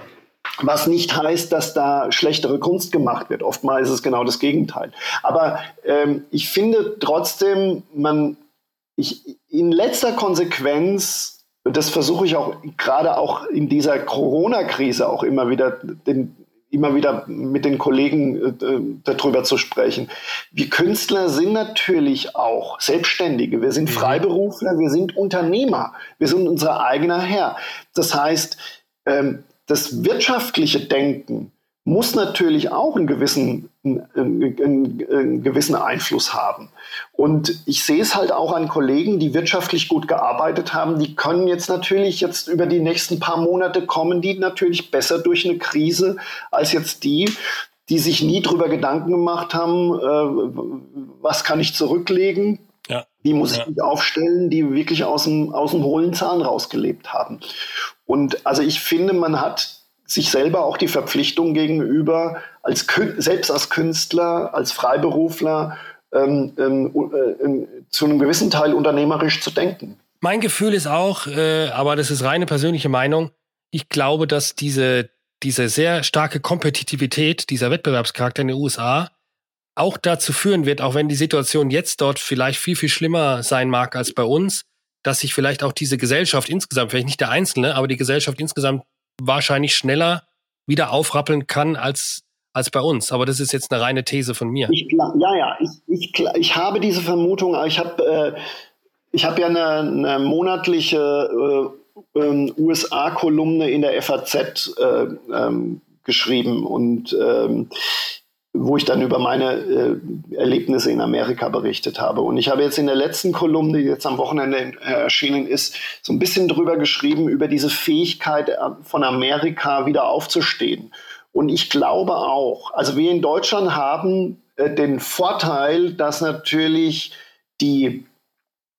was nicht heißt, dass da schlechtere Kunst gemacht wird. Oftmals ist es genau das Gegenteil. Aber ähm, ich finde trotzdem, man, ich, in letzter Konsequenz das versuche ich auch gerade auch in dieser Corona-Krise auch immer wieder den, immer wieder mit den Kollegen äh, darüber zu sprechen. Wir Künstler sind natürlich auch Selbstständige. Wir sind mhm. Freiberufler, wir sind Unternehmer, wir sind unser eigener Herr. Das heißt, ähm, das wirtschaftliche Denken muss natürlich auch einen gewissen, einen, einen, einen, gewissen Einfluss haben. Und ich sehe es halt auch an Kollegen, die wirtschaftlich gut gearbeitet haben, die können jetzt natürlich jetzt über die nächsten paar Monate kommen, die natürlich besser durch eine Krise als jetzt die, die sich nie darüber Gedanken gemacht haben, äh, was kann ich zurücklegen, ja. wie muss ich mich aufstellen, die wirklich aus dem, aus dem hohlen Zahn rausgelebt haben. Und also ich finde, man hat sich selber auch die Verpflichtung gegenüber, als, selbst als Künstler, als Freiberufler, ähm, ähm, äh, zu einem gewissen Teil unternehmerisch zu denken. Mein Gefühl ist auch, äh, aber das ist reine persönliche Meinung, ich glaube, dass diese, diese sehr starke Kompetitivität, dieser Wettbewerbscharakter in den USA auch dazu führen wird, auch wenn die Situation jetzt dort vielleicht viel, viel schlimmer sein mag als bei uns, dass sich vielleicht auch diese Gesellschaft insgesamt, vielleicht nicht der Einzelne, aber die Gesellschaft insgesamt wahrscheinlich schneller wieder aufrappeln kann als als bei uns. Aber das ist jetzt eine reine These von mir. Ich, ja, ja, ich, ich, ich habe diese Vermutung. Ich habe äh, habe ja eine, eine monatliche äh, äh, USA-Kolumne in der FAZ äh, ähm, geschrieben und ähm, wo ich dann über meine äh, Erlebnisse in Amerika berichtet habe. Und ich habe jetzt in der letzten Kolumne, die jetzt am Wochenende äh, erschienen ist, so ein bisschen drüber geschrieben, über diese Fähigkeit äh, von Amerika wieder aufzustehen. Und ich glaube auch, also wir in Deutschland haben äh, den Vorteil, dass natürlich die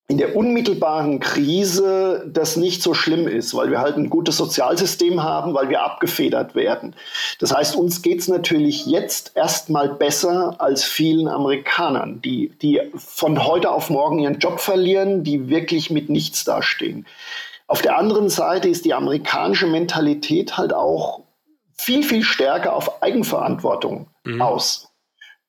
in der unmittelbaren Krise das nicht so schlimm ist, weil wir halt ein gutes Sozialsystem haben, weil wir abgefedert werden. Das heißt, uns geht's natürlich jetzt erstmal besser als vielen Amerikanern, die, die von heute auf morgen ihren Job verlieren, die wirklich mit nichts dastehen. Auf der anderen Seite ist die amerikanische Mentalität halt auch viel, viel stärker auf Eigenverantwortung mhm. aus.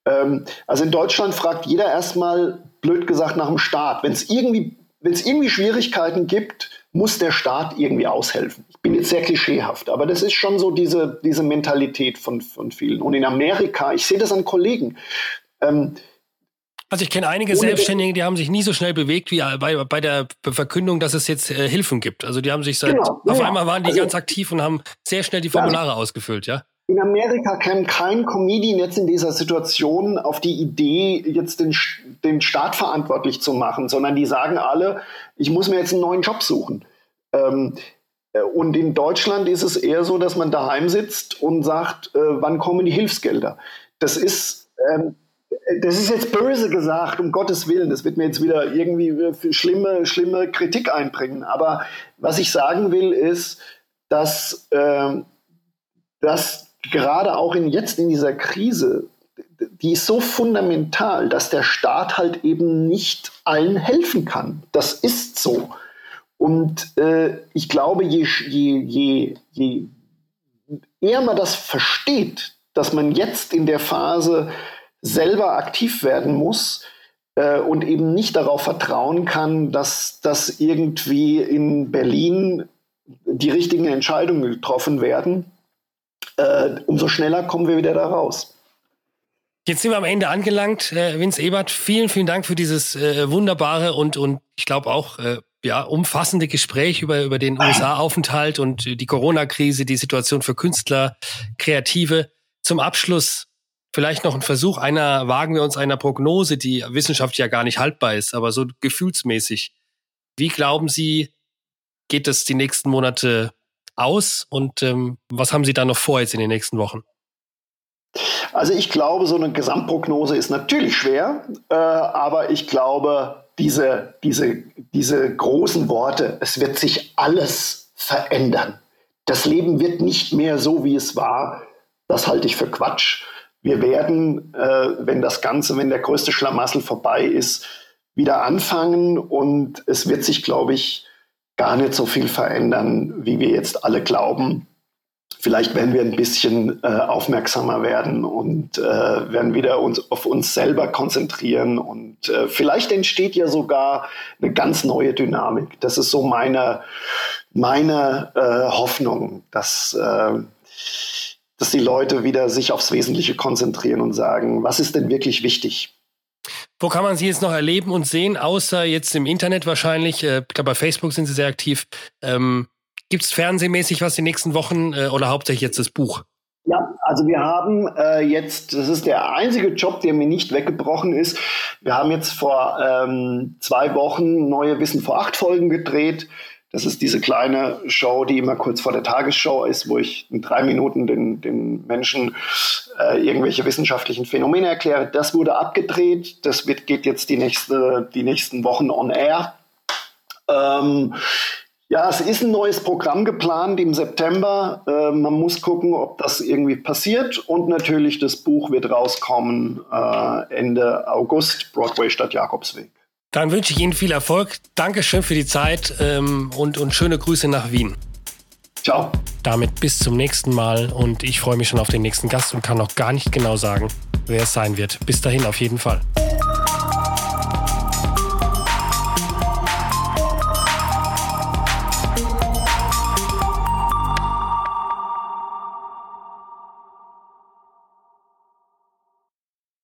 Ähm, also in Deutschland fragt jeder erstmal, blöd gesagt, nach dem Staat. Wenn es irgendwie, irgendwie Schwierigkeiten gibt, muss der Staat irgendwie aushelfen. Ich bin jetzt sehr klischeehaft, aber das ist schon so diese, diese Mentalität von, von vielen. Und in Amerika, ich sehe das an Kollegen, ähm, also ich kenne einige Selbstständige, die haben sich nie so schnell bewegt wie bei, bei der Verkündung, dass es jetzt äh, Hilfen gibt. Also die haben sich seit genau, auf ja, einmal waren die also, ganz aktiv und haben sehr schnell die Formulare ja. ausgefüllt, ja. In Amerika käme kein Comedian jetzt in dieser Situation auf die Idee, jetzt den, den Staat verantwortlich zu machen, sondern die sagen alle, ich muss mir jetzt einen neuen Job suchen. Ähm, äh, und in Deutschland ist es eher so, dass man daheim sitzt und sagt, äh, wann kommen die Hilfsgelder? Das ist, ähm, das ist jetzt böse gesagt, um Gottes Willen. Das wird mir jetzt wieder irgendwie schlimme, schlimme Kritik einbringen. Aber was ich sagen will, ist, dass, äh, dass gerade auch in, jetzt in dieser Krise, die ist so fundamental, dass der Staat halt eben nicht allen helfen kann. Das ist so. Und äh, ich glaube, je, je, je, je eher man das versteht, dass man jetzt in der Phase selber aktiv werden muss äh, und eben nicht darauf vertrauen kann, dass, dass irgendwie in Berlin die richtigen Entscheidungen getroffen werden, äh, umso schneller kommen wir wieder da raus. Jetzt sind wir am Ende angelangt. Äh, Vince Ebert, vielen, vielen Dank für dieses äh, wunderbare und, und ich glaube auch äh, ja, umfassende Gespräch über, über den USA-Aufenthalt und die Corona-Krise, die Situation für Künstler, Kreative. Zum Abschluss, Vielleicht noch ein Versuch einer, wagen wir uns einer Prognose, die wissenschaftlich ja gar nicht haltbar ist, aber so gefühlsmäßig. Wie glauben Sie, geht es die nächsten Monate aus und ähm, was haben Sie da noch vor jetzt in den nächsten Wochen? Also ich glaube, so eine Gesamtprognose ist natürlich schwer, äh, aber ich glaube, diese, diese, diese großen Worte, es wird sich alles verändern. Das Leben wird nicht mehr so, wie es war. Das halte ich für Quatsch. Wir werden, äh, wenn das Ganze, wenn der größte Schlamassel vorbei ist, wieder anfangen und es wird sich, glaube ich, gar nicht so viel verändern, wie wir jetzt alle glauben. Vielleicht werden wir ein bisschen äh, aufmerksamer werden und äh, werden wieder uns auf uns selber konzentrieren und äh, vielleicht entsteht ja sogar eine ganz neue Dynamik. Das ist so meine, meine äh, Hoffnung, dass, äh, dass die Leute wieder sich aufs Wesentliche konzentrieren und sagen, was ist denn wirklich wichtig? Wo kann man Sie jetzt noch erleben und sehen, außer jetzt im Internet wahrscheinlich? Äh, ich glaube, bei Facebook sind Sie sehr aktiv. Ähm, Gibt es fernsehmäßig was die nächsten Wochen äh, oder hauptsächlich jetzt das Buch? Ja, also wir haben äh, jetzt, das ist der einzige Job, der mir nicht weggebrochen ist. Wir haben jetzt vor ähm, zwei Wochen neue Wissen vor acht Folgen gedreht. Das ist diese kleine Show, die immer kurz vor der Tagesshow ist, wo ich in drei Minuten den, den Menschen äh, irgendwelche wissenschaftlichen Phänomene erkläre. Das wurde abgedreht. Das wird, geht jetzt die, nächste, die nächsten Wochen on air. Ähm, ja, es ist ein neues Programm geplant im September. Äh, man muss gucken, ob das irgendwie passiert. Und natürlich, das Buch wird rauskommen äh, Ende August, Broadway statt Jakobsweg. Dann wünsche ich Ihnen viel Erfolg. Dankeschön für die Zeit ähm, und, und schöne Grüße nach Wien. Ciao. Damit bis zum nächsten Mal und ich freue mich schon auf den nächsten Gast und kann noch gar nicht genau sagen, wer es sein wird. Bis dahin auf jeden Fall.